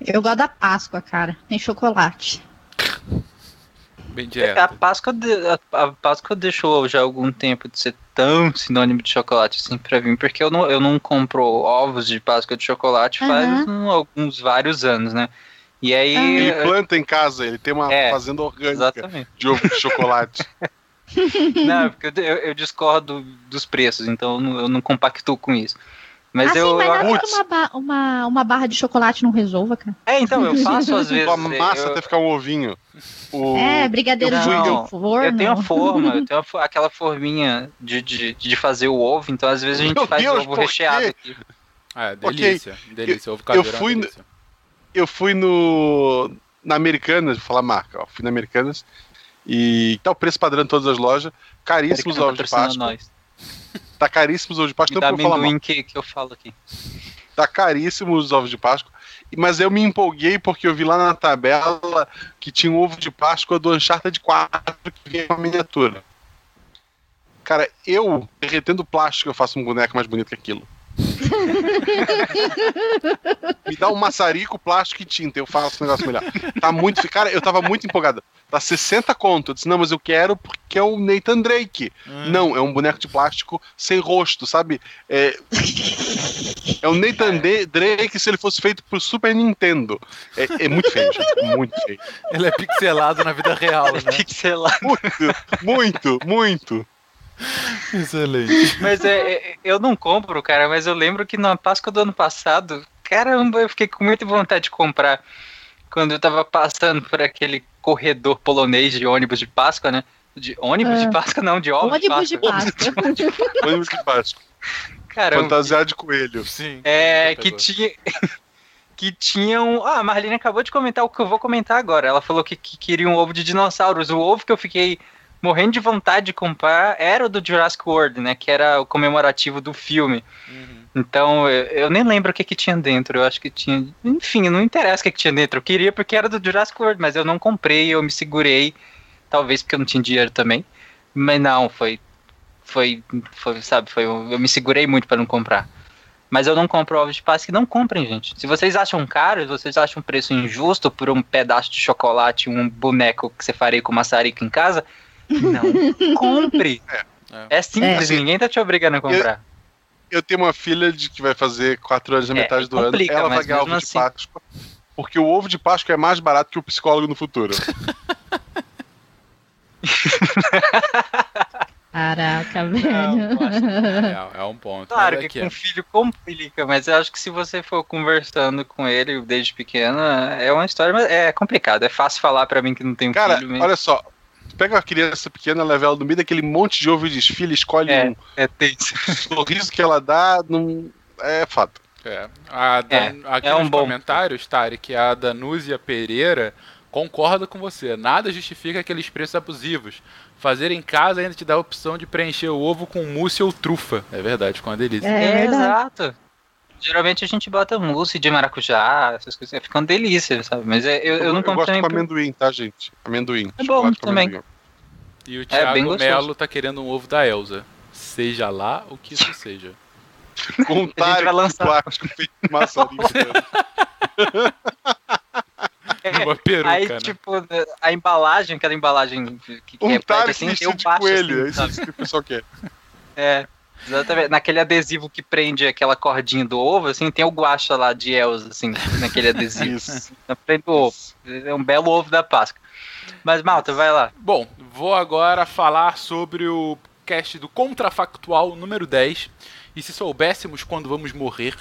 S2: Eu gosto da Páscoa, cara. Tem chocolate.
S4: Bem
S1: A
S4: direto.
S1: Páscoa, de- a, a Páscoa deixou já algum tempo de ser tão sinônimo de chocolate assim pra mim, porque eu não, eu não compro ovos de Páscoa de chocolate faz
S2: Aham.
S1: um, alguns vários anos, né? E aí.
S3: Ele
S1: eh,
S3: planta em casa, ele tem uma
S1: É,
S3: fazenda orgânica
S1: Exatamente.
S3: de ovo de chocolate.
S1: Não, porque eu, eu, discordo dos preços, então eu não, eu não compactuo com isso. Mas
S2: ah,
S1: eu.
S2: mas nada que uma, ba- uma, uma barra de chocolate não resolva, cara.
S1: É, então, eu faço às vezes.
S3: Tua massa
S1: eu,
S3: até ficar um ovinho. O...
S2: É, brigadeiro
S1: eu
S2: de
S1: fui-
S2: forno.
S1: eu tenho a forma, eu tenho a aquela forminha de, de, de fazer o ovo, então às vezes a gente
S3: Meu
S1: faz
S3: Deus,
S1: ovo recheado aqui.
S4: É, delícia. Delícia. Ovo
S3: eu
S4: caseiro é uma
S3: fui
S4: delícia.
S3: eu fui no na Americanas, vou falar marca, ó, fui na Americanas e tá o preço padrão em todas as lojas, caríssimos ovos de Páscoa,
S1: nós.
S3: Tá caríssimos ovos de Páscoa,
S1: Me dá amendoim que, que eu falo aqui.
S3: tá caríssimos os ovos de Páscoa, mas eu me empolguei porque eu vi lá na tabela que tinha um ovo de Páscoa do Uncharted 4 que vinha com a miniatura. Cara, eu, derretendo plástico, eu faço um boneco mais bonito que aquilo. Me dá um maçarico, plástico e tinta, eu faço um negócio melhor. Tá muito. Cara, eu tava muito empolgado. Tá 60 conto. Eu disse, não, mas eu quero porque é o Nathan Drake. Não, é um boneco de plástico sem rosto, sabe? É, é o Nathan D- Drake se ele fosse feito pro Super Nintendo. É, é muito feio, gente. Muito feio.
S5: Ele é pixelado na vida real, né?
S1: Pixelado.
S3: Muito, muito, muito.
S5: Excelente.
S1: Mas é, é, eu não compro, cara, mas eu lembro que na Páscoa do ano passado, caramba, eu fiquei com muita vontade de comprar. Quando eu tava passando por aquele corredor polonês de ônibus de Páscoa, né? De ônibus
S2: É.
S1: de Páscoa, não, de ovos
S2: Ônibus de
S1: de Páscoa.
S3: Ônibus de Páscoa.
S1: Caramba.
S3: Fantasiado de coelho.
S5: Sim.
S1: É, que tinha. Que tinham. Ah, a Marlene acabou de comentar o que eu vou comentar agora. Ela falou que, que queria um ovo de dinossauros. O ovo que eu fiquei morrendo de vontade de comprar era o do Jurassic World, né? Que era o comemorativo do filme.
S4: Uhum.
S1: Então, eu, eu nem lembro o que, que tinha dentro. Eu acho que tinha. Enfim, não interessa o que, que tinha dentro. Eu queria porque era do Jurassic World, mas eu não comprei, eu me segurei. Talvez porque eu não tinha dinheiro também. Mas não, foi. Foi. foi sabe, foi. Eu me segurei muito para não comprar. Mas eu não compro ovos de Páscoa. Não comprem, gente. Se vocês acham caro, se vocês acham um preço injusto por um pedaço de chocolate, um boneco que você faria com maçarico em casa, não compre.
S4: É.
S1: É simples,
S3: É.
S1: ninguém tá te obrigando a comprar.
S3: Eu tenho uma filha de que vai fazer 4 anos na
S1: É,
S3: metade do
S1: complica,
S3: ano. Ela vai ganhar ovo de
S1: assim.
S3: Páscoa. Porque o ovo de Páscoa é mais barato que o psicólogo no futuro.
S2: Caraca,
S1: Não,
S2: velho.
S1: eu
S4: É, é um ponto.
S1: Claro
S4: mas
S1: que com filho complica, mas eu acho que se você for conversando com ele desde pequeno, é uma história, mas é complicado. É fácil falar pra mim que não tem um
S3: Cara,
S1: filho mesmo.
S3: olha só. Pega uma criança pequena, leva ela no meio daquele monte de ovo e desfile, escolhe
S1: É.
S3: um
S1: É tenso.
S3: sorriso que ela dá, não... é fato.
S4: É. A Dan- aqui
S1: é um
S4: nos
S1: bom.
S4: comentários, Tarek, a Danúzia Pereira concorda com você. Nada justifica aqueles preços abusivos. Fazer em casa ainda te dá a opção de preencher o ovo com mousse ou trufa. É verdade, ficou uma delícia.
S2: É,
S1: É, exato. Geralmente a gente bota mousse de maracujá, essas coisas. Fica uma delícia, sabe? Mas é- eu, eu não compro
S3: gosto
S1: também.
S3: com
S1: por-
S3: amendoim, tá, gente? Amendoim.
S1: É bom também.
S3: amendoim.
S4: E o
S1: É,
S4: Thiago
S1: gostoso.
S4: Melo tá querendo um ovo da Elsa. Seja lá o que isso seja.
S1: Vai lançar.
S3: plástico feito de maçarinho.
S4: Uma peruca,
S1: Aí,
S4: né?
S1: tipo, a embalagem, aquela embalagem que, que
S3: Um
S1: repete
S3: talho
S1: assim,
S3: de
S1: baixo
S3: coelho.
S1: assim,
S3: é isso que o pessoal quer.
S1: É, exatamente. Naquele adesivo que prende aquela cordinha do ovo, assim, tem o guacha lá de Elsa, assim, naquele adesivo.
S3: Isso.
S1: na frente do ovo. É um belo ovo da Páscoa. Mas, Malta, vai lá.
S4: Bom, vou agora falar sobre o cast do Contrafactual número 10. E se soubéssemos quando vamos morrer.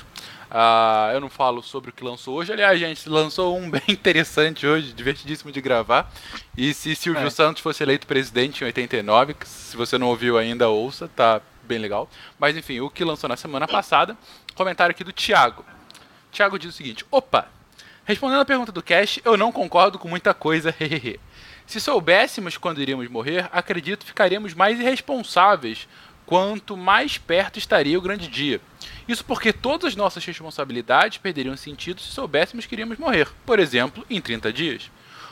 S4: Ah, eu não falo sobre o que lançou hoje. Aliás, gente, lançou um bem interessante hoje, divertidíssimo de gravar. E se Silvio
S1: É.
S4: Santos fosse eleito presidente em 89, que se você não ouviu ainda, ouça, tá bem legal. Mas enfim, o que lançou na semana passada. Comentário aqui do Thiago. Thiago diz o seguinte: opa! Respondendo a pergunta do Cash, eu não concordo com muita coisa, hehehe. Se soubéssemos quando iríamos morrer, acredito ficaríamos mais irresponsáveis quanto mais perto estaria o grande dia. Isso porque todas as nossas responsabilidades perderiam sentido se soubéssemos que iríamos morrer, por exemplo, em 30 dias.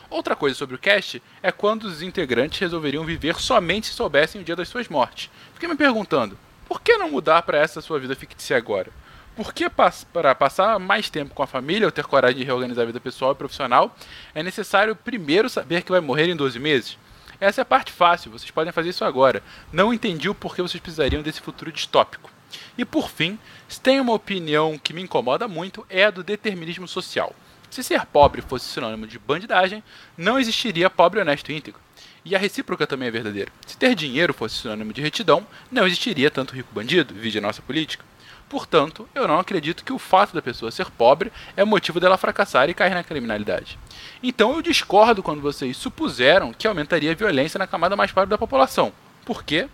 S4: Outra coisa sobre o cast é quando os integrantes resolveriam viver somente se soubessem o dia das suas mortes. Fiquei me perguntando, por que não mudar para essa sua vida fictícia agora? Por que para passar mais tempo com a família ou ter coragem de reorganizar a vida pessoal e profissional, é necessário primeiro saber que vai morrer em 12 meses? Essa é a parte fácil, vocês podem fazer isso agora. Não entendi o porquê vocês precisariam desse futuro distópico. E por fim, se tem uma opinião que me incomoda muito, é a do determinismo social. Se ser pobre fosse sinônimo de bandidagem, não existiria pobre honesto e íntegro. E a recíproca também é verdadeira. Se ter dinheiro fosse sinônimo de retidão, não existiria tanto rico bandido, vide a nossa política. Portanto, eu não acredito que o fato da pessoa ser pobre é motivo dela fracassar e cair na criminalidade. Então eu discordo quando vocês supuseram que aumentaria a violência na camada mais pobre da população. Por quê?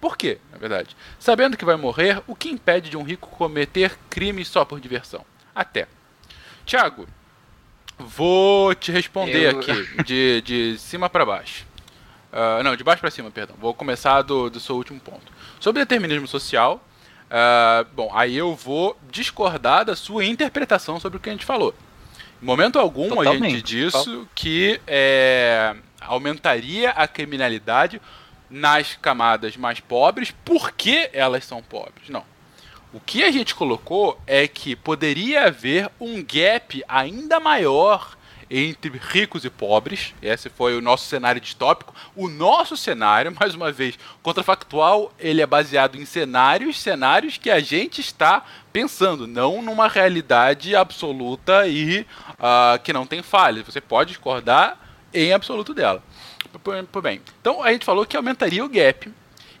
S4: Por quê, na verdade? Sabendo que vai morrer, o que impede de um rico cometer crimes só por diversão? Até. Tiago, vou te responder
S1: Eu-
S4: aqui de, de cima para baixo. Ah, não, de baixo para cima, perdão. Vou começar do, do seu último ponto. Sobre determinismo social, ah, bom, aí eu vou discordar da sua interpretação sobre o que a gente falou. Em momento algum a gente
S1: Totalmente.
S4: disse que é, aumentaria a criminalidade nas camadas mais pobres porque elas são pobres. Não. O que a gente colocou é que poderia haver um gap ainda maior entre ricos e pobres. Esse foi o nosso cenário distópico. O nosso cenário, mais uma vez, contrafactual, ele é baseado em cenários, cenários que a gente está pensando, não numa realidade absoluta e ah, que não tem falhas. Você pode discordar em absoluto dela. Bem. Então a gente falou que aumentaria o gap.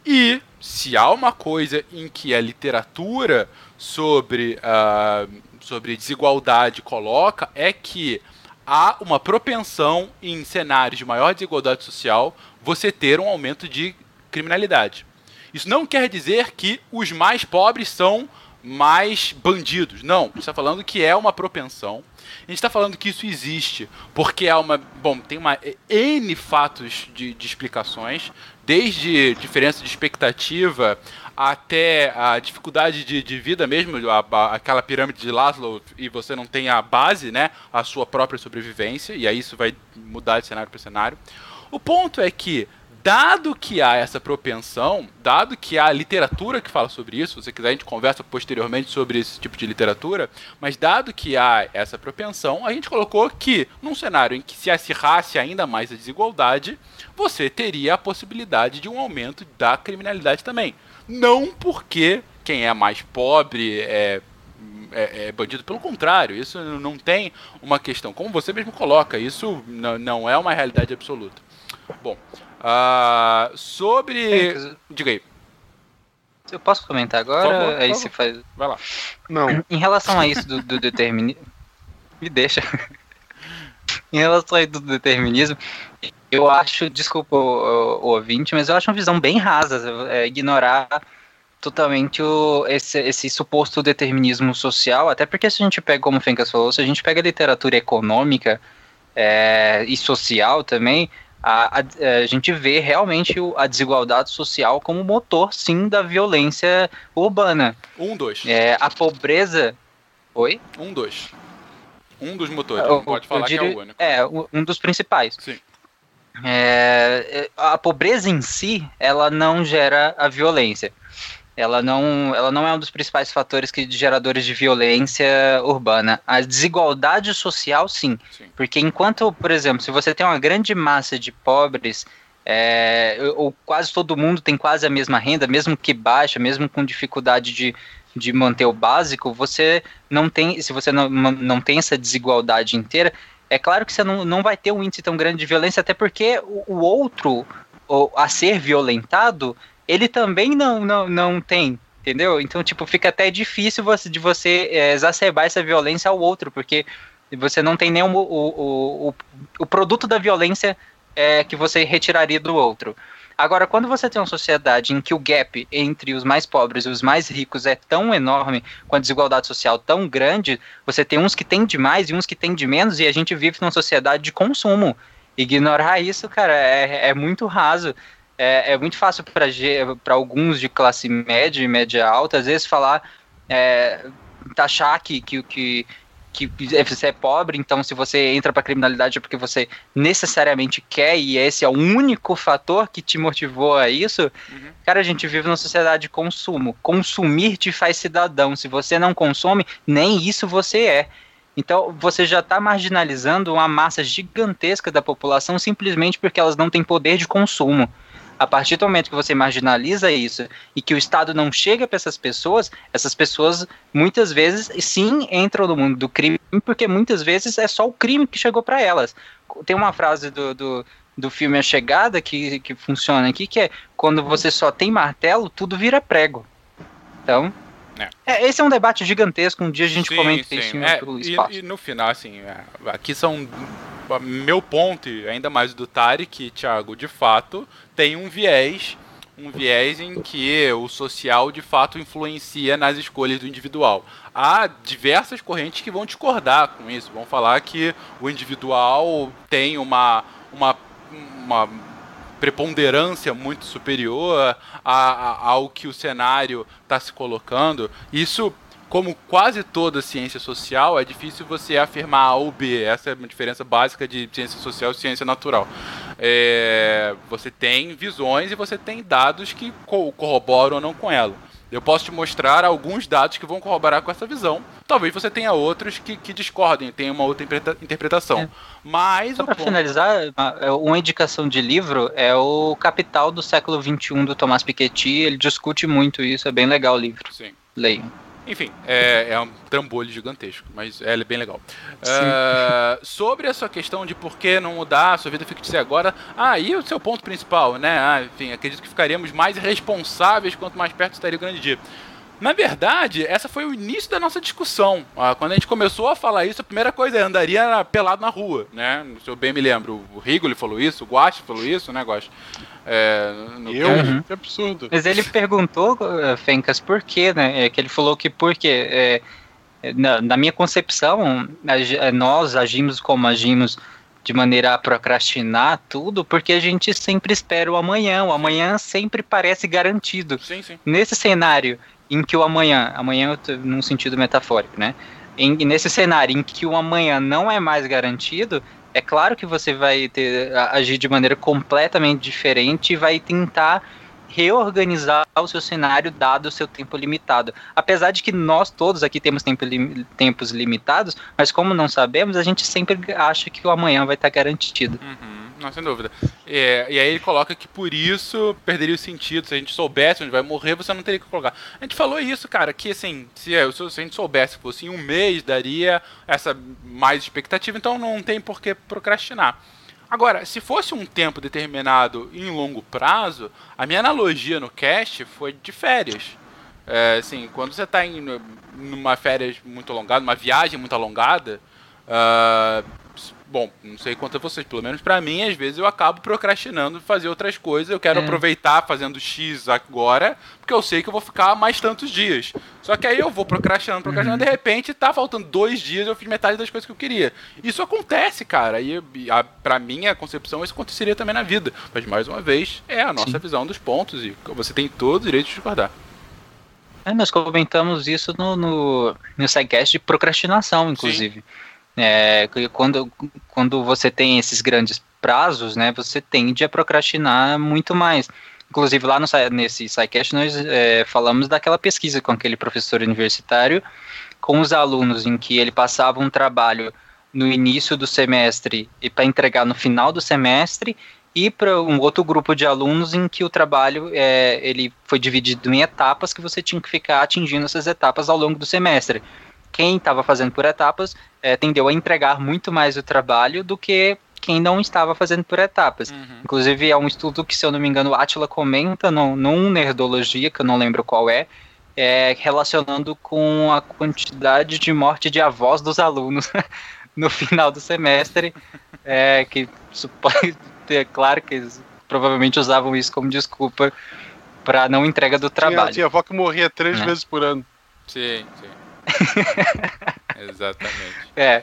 S4: E se há uma coisa em que a literatura sobre, ah, sobre desigualdade coloca, é que há uma propensão em cenários de maior desigualdade social você ter um aumento de criminalidade. Isso não quer dizer que os mais pobres são mais bandidos. Não, a gente está falando que é uma propensão. A gente está falando que isso existe porque há uma. Bom, tem uma N fatos de, de explicações, desde diferença de expectativa até a dificuldade de, de vida mesmo, a- a- aquela pirâmide de Laszlo, e você não tem a base, né? A sua própria sobrevivência, e aí isso vai mudar de cenário para cenário. O ponto é que dado que há essa propensão, dado que há literatura que fala sobre isso, se você quiser a gente conversa posteriormente sobre esse tipo de literatura, mas dado que há essa propensão, a gente colocou que num cenário em que se acirrasse ainda mais a desigualdade, você teria a possibilidade de um aumento da criminalidade também. Não porque quem é mais pobre é é, é bandido. Pelo contrário, isso não tem uma questão. Como você mesmo coloca, isso não, não é uma realidade absoluta. Bom, ah, sobre.
S1: Sim,
S4: Diga aí.
S1: Eu posso comentar agora?
S4: Por favor, por
S1: Aí você faz.
S4: Vai lá.
S3: Não.
S1: Em relação a isso do, do determinismo. Me deixa. em relação a isso do determinismo, eu acho, desculpa o, o- o ouvinte, mas eu acho uma visão bem rasa, é, ignorar totalmente o, esse, esse suposto determinismo social, até porque se a gente pega, como o Fencas falou, se a gente pega a literatura econômica é, e social também, a, a- a gente vê realmente a desigualdade social como motor, sim, da violência urbana.
S4: Um, dois.
S1: É, a pobreza. Oi?
S4: Um, dois. Um dos motores.
S1: Eu-
S4: pode falar que é
S1: diria-
S4: o único.
S1: É, um dos principais.
S4: Sim.
S1: É, é, a pobreza em si, ela não gera a violência. Ela não, ela não é um dos principais fatores que geradores de violência urbana. A desigualdade social, sim.
S4: Sim.
S1: Porque enquanto, por exemplo, se você tem uma grande massa de pobres, é, ou quase todo mundo tem quase a mesma renda, mesmo que baixa, mesmo com dificuldade de, de manter o básico, você não tem, se você não, não tem essa desigualdade inteira, é claro que você não, não vai ter um índice tão grande de violência, até porque o, o outro o, a ser violentado, ele também não, não, não tem, entendeu? Então, tipo, fica até difícil você, de você é, exacerbar essa violência ao outro, porque você não tem nenhum o, o, o, o produto da violência é, que você retiraria do outro. Agora, quando você tem uma sociedade em que o gap entre os mais pobres e os mais ricos é tão enorme, com a desigualdade social tão grande, você tem uns que têm de mais e uns que têm de menos, e a gente vive numa sociedade de consumo. Ignorar isso, cara, é, é muito raso. É, é muito fácil para alguns de classe média e média alta, às vezes, falar, é, taxar que, que, que, que você é pobre, então se você entra para criminalidade é porque você necessariamente quer e esse é o único fator que te motivou a isso.
S4: Uhum.
S1: Cara, a gente vive numa sociedade de consumo. Consumir te faz cidadão. Se você não consome, nem isso você é. Então você já está marginalizando uma massa gigantesca da população simplesmente porque elas não têm poder de consumo. A partir do momento que você marginaliza isso e que o Estado não chega para essas pessoas, essas pessoas muitas vezes sim entram no mundo do crime, porque muitas vezes é só o crime que chegou para elas. Tem uma frase do, do, do filme A Chegada que, que funciona aqui, que é quando você só tem martelo, tudo vira prego. Então,
S4: É.
S1: é, esse é um debate gigantesco. Um dia a gente
S4: Sim,
S1: comenta
S4: sim.
S1: isso em
S4: É,
S1: outro
S4: e,
S1: espaço.
S4: e no final, assim, é, aqui são. Meu ponto, e ainda mais do Tarek, Thiago, de fato, tem um viés. Um viés em que o social de fato influencia nas escolhas do individual. Há diversas correntes que vão discordar com isso, vão falar que o individual tem uma, uma, uma preponderância muito superior a, a- ao que o cenário está se colocando. Isso, como quase toda ciência social, é difícil você afirmar A ou B. Essa é uma diferença básica de ciência social e ciência natural. É, você tem visões e você tem dados que co- corroboram ou não com ela. Eu posso te mostrar alguns dados que vão corroborar com essa visão. Talvez você tenha outros que, que discordem, tenham uma outra interpreta- interpretação.
S1: É.
S4: Mas
S1: Só para
S4: ponto-
S1: finalizar, uma- uma indicação de livro é o Capital do século XXI do Tomás Piketty. Ele discute muito isso, é bem legal o livro.
S4: Sim.
S1: Leiam.
S4: Enfim, é, é um trambolho gigantesco, mas é bem legal. É, sobre a sua questão de por que não mudar a sua vida fictícia agora, ah, e o seu ponto principal, né? Ah, enfim, acredito que ficaríamos mais responsáveis quanto mais perto estaria o grande dia. Na verdade, essa foi o início da nossa discussão. Ah, quando a gente começou a falar isso, a primeira coisa é andaria pelado na rua, né? Se eu bem me lembro, o Rigoli falou isso, o Guache falou isso, né, Guache? É, no
S3: Eu?
S1: Uhum.
S3: Que absurdo.
S1: Mas ele perguntou, eh, Fencas, por quê, né? É que ele falou que por quê? É, na, na minha concepção, é, nós agimos como agimos de maneira a procrastinar tudo, porque a gente sempre espera o amanhã. O amanhã sempre parece garantido.
S4: Sim, sim.
S1: nesse cenário em que o amanhã, amanhã num sentido metafórico, né? Em, nesse cenário em que o amanhã não é mais garantido, é claro que você vai ter, agir de maneira completamente diferente e vai tentar reorganizar o seu cenário dado o seu tempo limitado. Apesar de que nós todos aqui temos tempo lim- tempos limitados, mas como não sabemos, a gente sempre acha que o amanhã vai estar garantido.
S4: Uhum, não, sem dúvida. É, e aí ele coloca que por isso perderia o sentido. Se a gente soubesse onde vai morrer, você não teria que colocar. A gente falou isso, cara, que assim, se, é, se a gente soubesse que fosse em um mês, daria essa mais expectativa, então não tem por que procrastinar. Agora, se fosse um tempo determinado em longo prazo, a minha analogia no cast foi de férias. É, assim, quando você está em numa férias muito alongada, uma viagem muito alongada, ah, bom, não sei quanto a vocês, pelo menos pra mim, às vezes eu acabo procrastinando fazer outras coisas. Eu quero
S1: É.
S4: aproveitar fazendo X agora, porque eu sei que eu vou ficar mais tantos dias. Só que aí eu vou procrastinando, procrastinando, de repente tá faltando dois dias eu fiz metade das coisas que eu queria. Isso acontece, cara. E a, pra minha concepção, isso aconteceria também na vida. Mas mais uma vez, é a nossa visão dos pontos e você tem todo o direito de discordar.
S1: É, nós comentamos isso no, no, no sidecast de procrastinação, inclusive. É, quando, quando você tem esses grandes prazos, né, você tende a procrastinar muito mais. Inclusive, lá no, nesse sidecast, nós é, falamos daquela pesquisa com aquele professor universitário, com os alunos, em que ele passava um trabalho no início do semestre e para entregar no final do semestre, e para um outro grupo de alunos em que o trabalho é, ele foi dividido em etapas que você tinha que ficar atingindo essas etapas ao longo do semestre. Quem estava fazendo por etapas é, tendeu a entregar muito mais o trabalho do que quem não estava fazendo por etapas. Inclusive, é um estudo que, se eu não me engano, o Atila comenta no, num Nerdologia, que eu não lembro qual é, é, relacionando com a quantidade de morte de avós dos alunos no final do semestre, é, que isso pode ter, claro que eles provavelmente usavam isso como desculpa para não entrega do
S3: Tinha,
S1: trabalho.
S3: tinha avó que morria três
S1: É.
S3: vezes por ano.
S4: Sim, sim. Exatamente.
S1: É.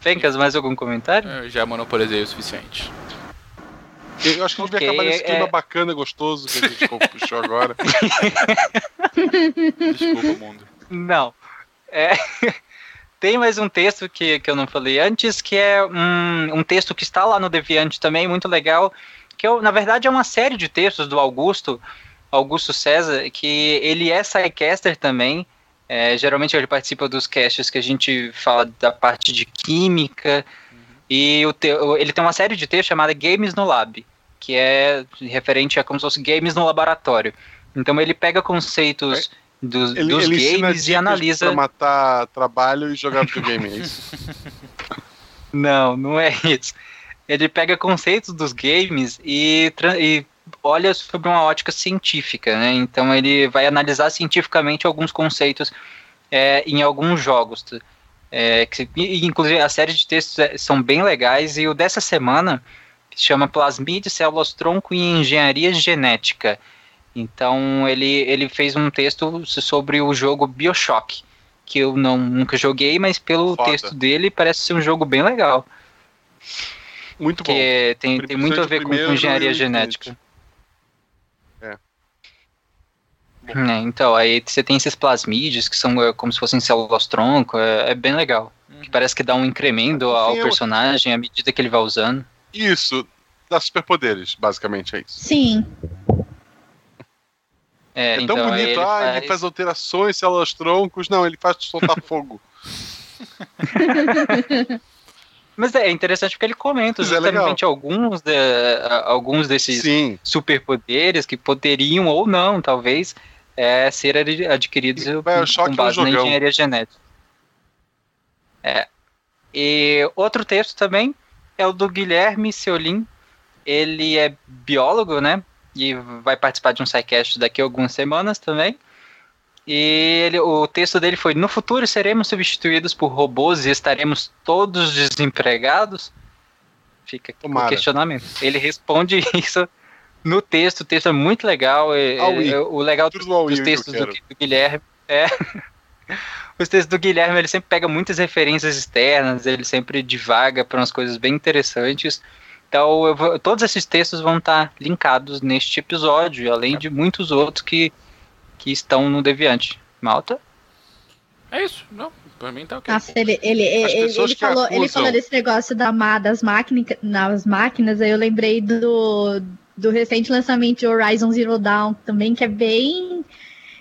S1: Fencas, mais algum comentário?
S4: Eu já monopolizei o suficiente.
S3: Eu acho que devia
S1: Ok,
S3: acabar nesse clima
S1: é-
S3: bacana, gostoso que a gente puxou agora.
S4: Desculpa, mundo.
S1: Não. É, Tem mais um texto que, que eu não falei antes, que é um, um texto que está lá no Deviante também, muito legal, que eu, na verdade é uma série de textos do Augusto, Augusto César, que ele é sidecaster também, é, geralmente ele participa dos casts que a gente fala da parte de química, e o te, ele tem uma série de textos chamada Games no Lab, que é referente a como se fosse games no laboratório. Então ele pega conceitos dos,
S3: Ele,
S1: dos
S3: ele
S1: games e analisa.
S3: pra matar trabalho e jogar videogame, é isso?
S1: Não, não é isso. Ele pega conceitos dos games e, e olha sobre uma ótica científica, né? Então ele vai analisar cientificamente alguns conceitos é, em alguns jogos. tá? É, que, inclusive a série de textos é- são bem legais e o dessa semana se chama Plasmide, Células Tronco e Engenharia Genética. Então ele, ele fez um texto sobre o jogo Bioshock, que eu não, nunca joguei, mas pelo
S3: Foda.
S1: texto dele parece ser um jogo bem legal.
S3: Muito bom.
S1: Que tem, tem muito a ver com, com engenharia genética.
S3: É.
S1: É, então, aí você tem esses plasmídeos que são é, como se fossem células tronco, é, é bem legal. Que parece que dá um incremento ao
S3: Sim, eu-
S1: personagem à medida que ele vai usando.
S3: Isso, dá superpoderes, basicamente é isso.
S2: Sim.
S1: É,
S3: É
S1: então,
S3: tão
S1: aí
S3: bonito, ah, ele faz alterações, células troncos. Não, ele faz soltar fogo.
S1: Mas é interessante porque ele comenta
S3: Mas é
S1: justamente alguns, de- alguns desses
S3: Sim,
S1: superpoderes que poderiam ou não, talvez, é, ser ad- adquiridos com base na engenharia genética. É. E outro texto também é o do Guilherme Seolin. Ele é biólogo, né? E vai participar de um SciCast daqui a algumas semanas também. E ele, o texto dele foi: No futuro seremos substituídos por robôs e estaremos todos desempregados? Fica aqui o questionamento. Ele responde isso no texto. O texto é muito legal. é-
S3: Aui.
S1: é- o legal
S3: do
S1: dos
S3: que
S1: textos do, do Guilherme é. Os textos do Guilherme ele sempre pega muitas referências externas, ele sempre divaga para umas coisas bem interessantes. Então, eu vou- todos esses textos vão estar linkados neste episódio, além de muitos outros que, que estão no Deviante. Malta?
S4: É isso, não, pra mim tá ok.
S2: Nossa, ele, ele,
S3: As
S2: ele, ele falou, ele falou desse negócio da, das, máquinas, nas máquinas, aí eu lembrei do, do recente lançamento de Horizon Zero Dawn também, que é bem.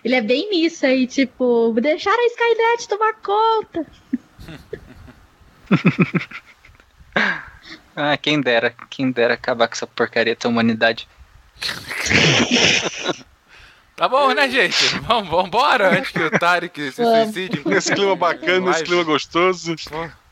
S2: Ele é bem nisso aí, tipo, deixaram a Skynet tomar conta.
S1: Ah, quem dera, quem dera acabar com essa porcaria da humanidade.
S4: Tá bom, né, gente? Vamos, vambora antes que o Tarek se
S2: Vamos.
S4: suicide.
S3: nesse clima bacana, nesse clima gostoso.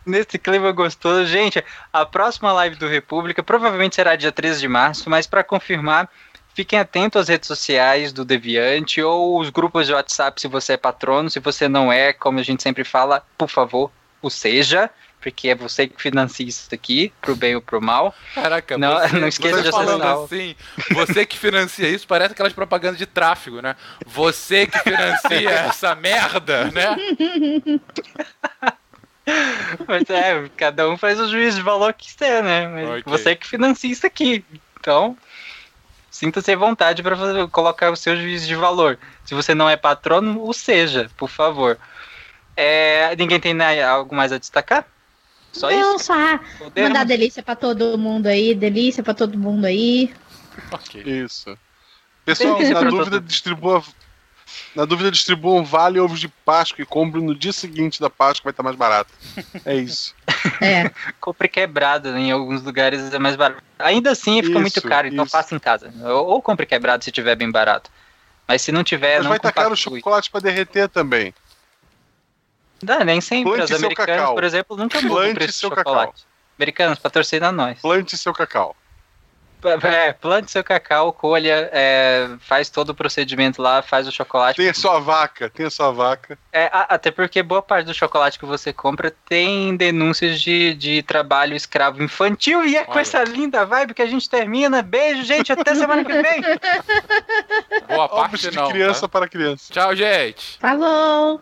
S1: Nesse clima gostoso. Gente, a próxima live do República provavelmente será dia 13 de março, mas para confirmar, fiquem atentos às redes sociais do Deviante ou os grupos de WhatsApp se você é patrono. Se você não é, como a gente sempre fala, por favor, o seja. Porque é você que financia isso aqui, pro bem ou pro mal.
S4: Caraca,
S1: Não-
S4: você,
S1: não esqueça
S4: você
S1: de o-
S4: assim, você que financia isso, parece aquelas propagandas de tráfego, né? Você que financia essa merda, né?
S1: Mas é, cada um faz o juízo de valor que quiser, né? Mas
S4: Ok.
S1: você que financia isso aqui. Então, sinta-se à vontade para colocar o seu juízo de valor. Se você não é patrono, o seja, por favor. É, ninguém tem né, algo mais a destacar? Só
S2: Não,
S1: isso?
S2: só
S1: Podemos?
S2: mandar delícia pra todo mundo aí, delícia pra todo mundo aí.
S4: Ok.
S3: Isso. Pessoal, na dúvida, distribua. Na dúvida, distribuam vale ovos de Páscoa e compre no dia seguinte da Páscoa, vai estar mais barato. É isso.
S2: É.
S1: Compre quebrado, né? em alguns lugares é mais barato. Ainda assim fica
S3: Isso,
S1: muito caro, então
S3: isso.
S1: faça em casa. Ou, ou compre quebrado se tiver bem barato. Mas se não tiver,
S3: Mas
S1: não
S3: vai estar caro o chocolate pra derreter também.
S1: Não, nem sempre.
S3: Plante
S1: Os americanos,
S3: cacau.
S1: por exemplo, nunca mudam o
S3: Plante
S1: preço do
S3: seu
S1: chocolate. Americanos, patrocina nós.
S3: Plante seu cacau.
S1: É, plante seu cacau, colha, é, faz todo o procedimento lá, faz o chocolate.
S3: Tem a sua vaca, tem a sua vaca.
S1: É, a- até porque boa parte do chocolate que você compra tem denúncias de, de trabalho escravo infantil. E é com
S4: Olha.
S1: essa linda vibe que a gente termina. Beijo, gente. Até semana que vem.
S4: Boa parte
S3: de
S4: não.
S3: criança
S4: tá?
S3: para criança.
S4: Tchau, gente.
S2: Falou!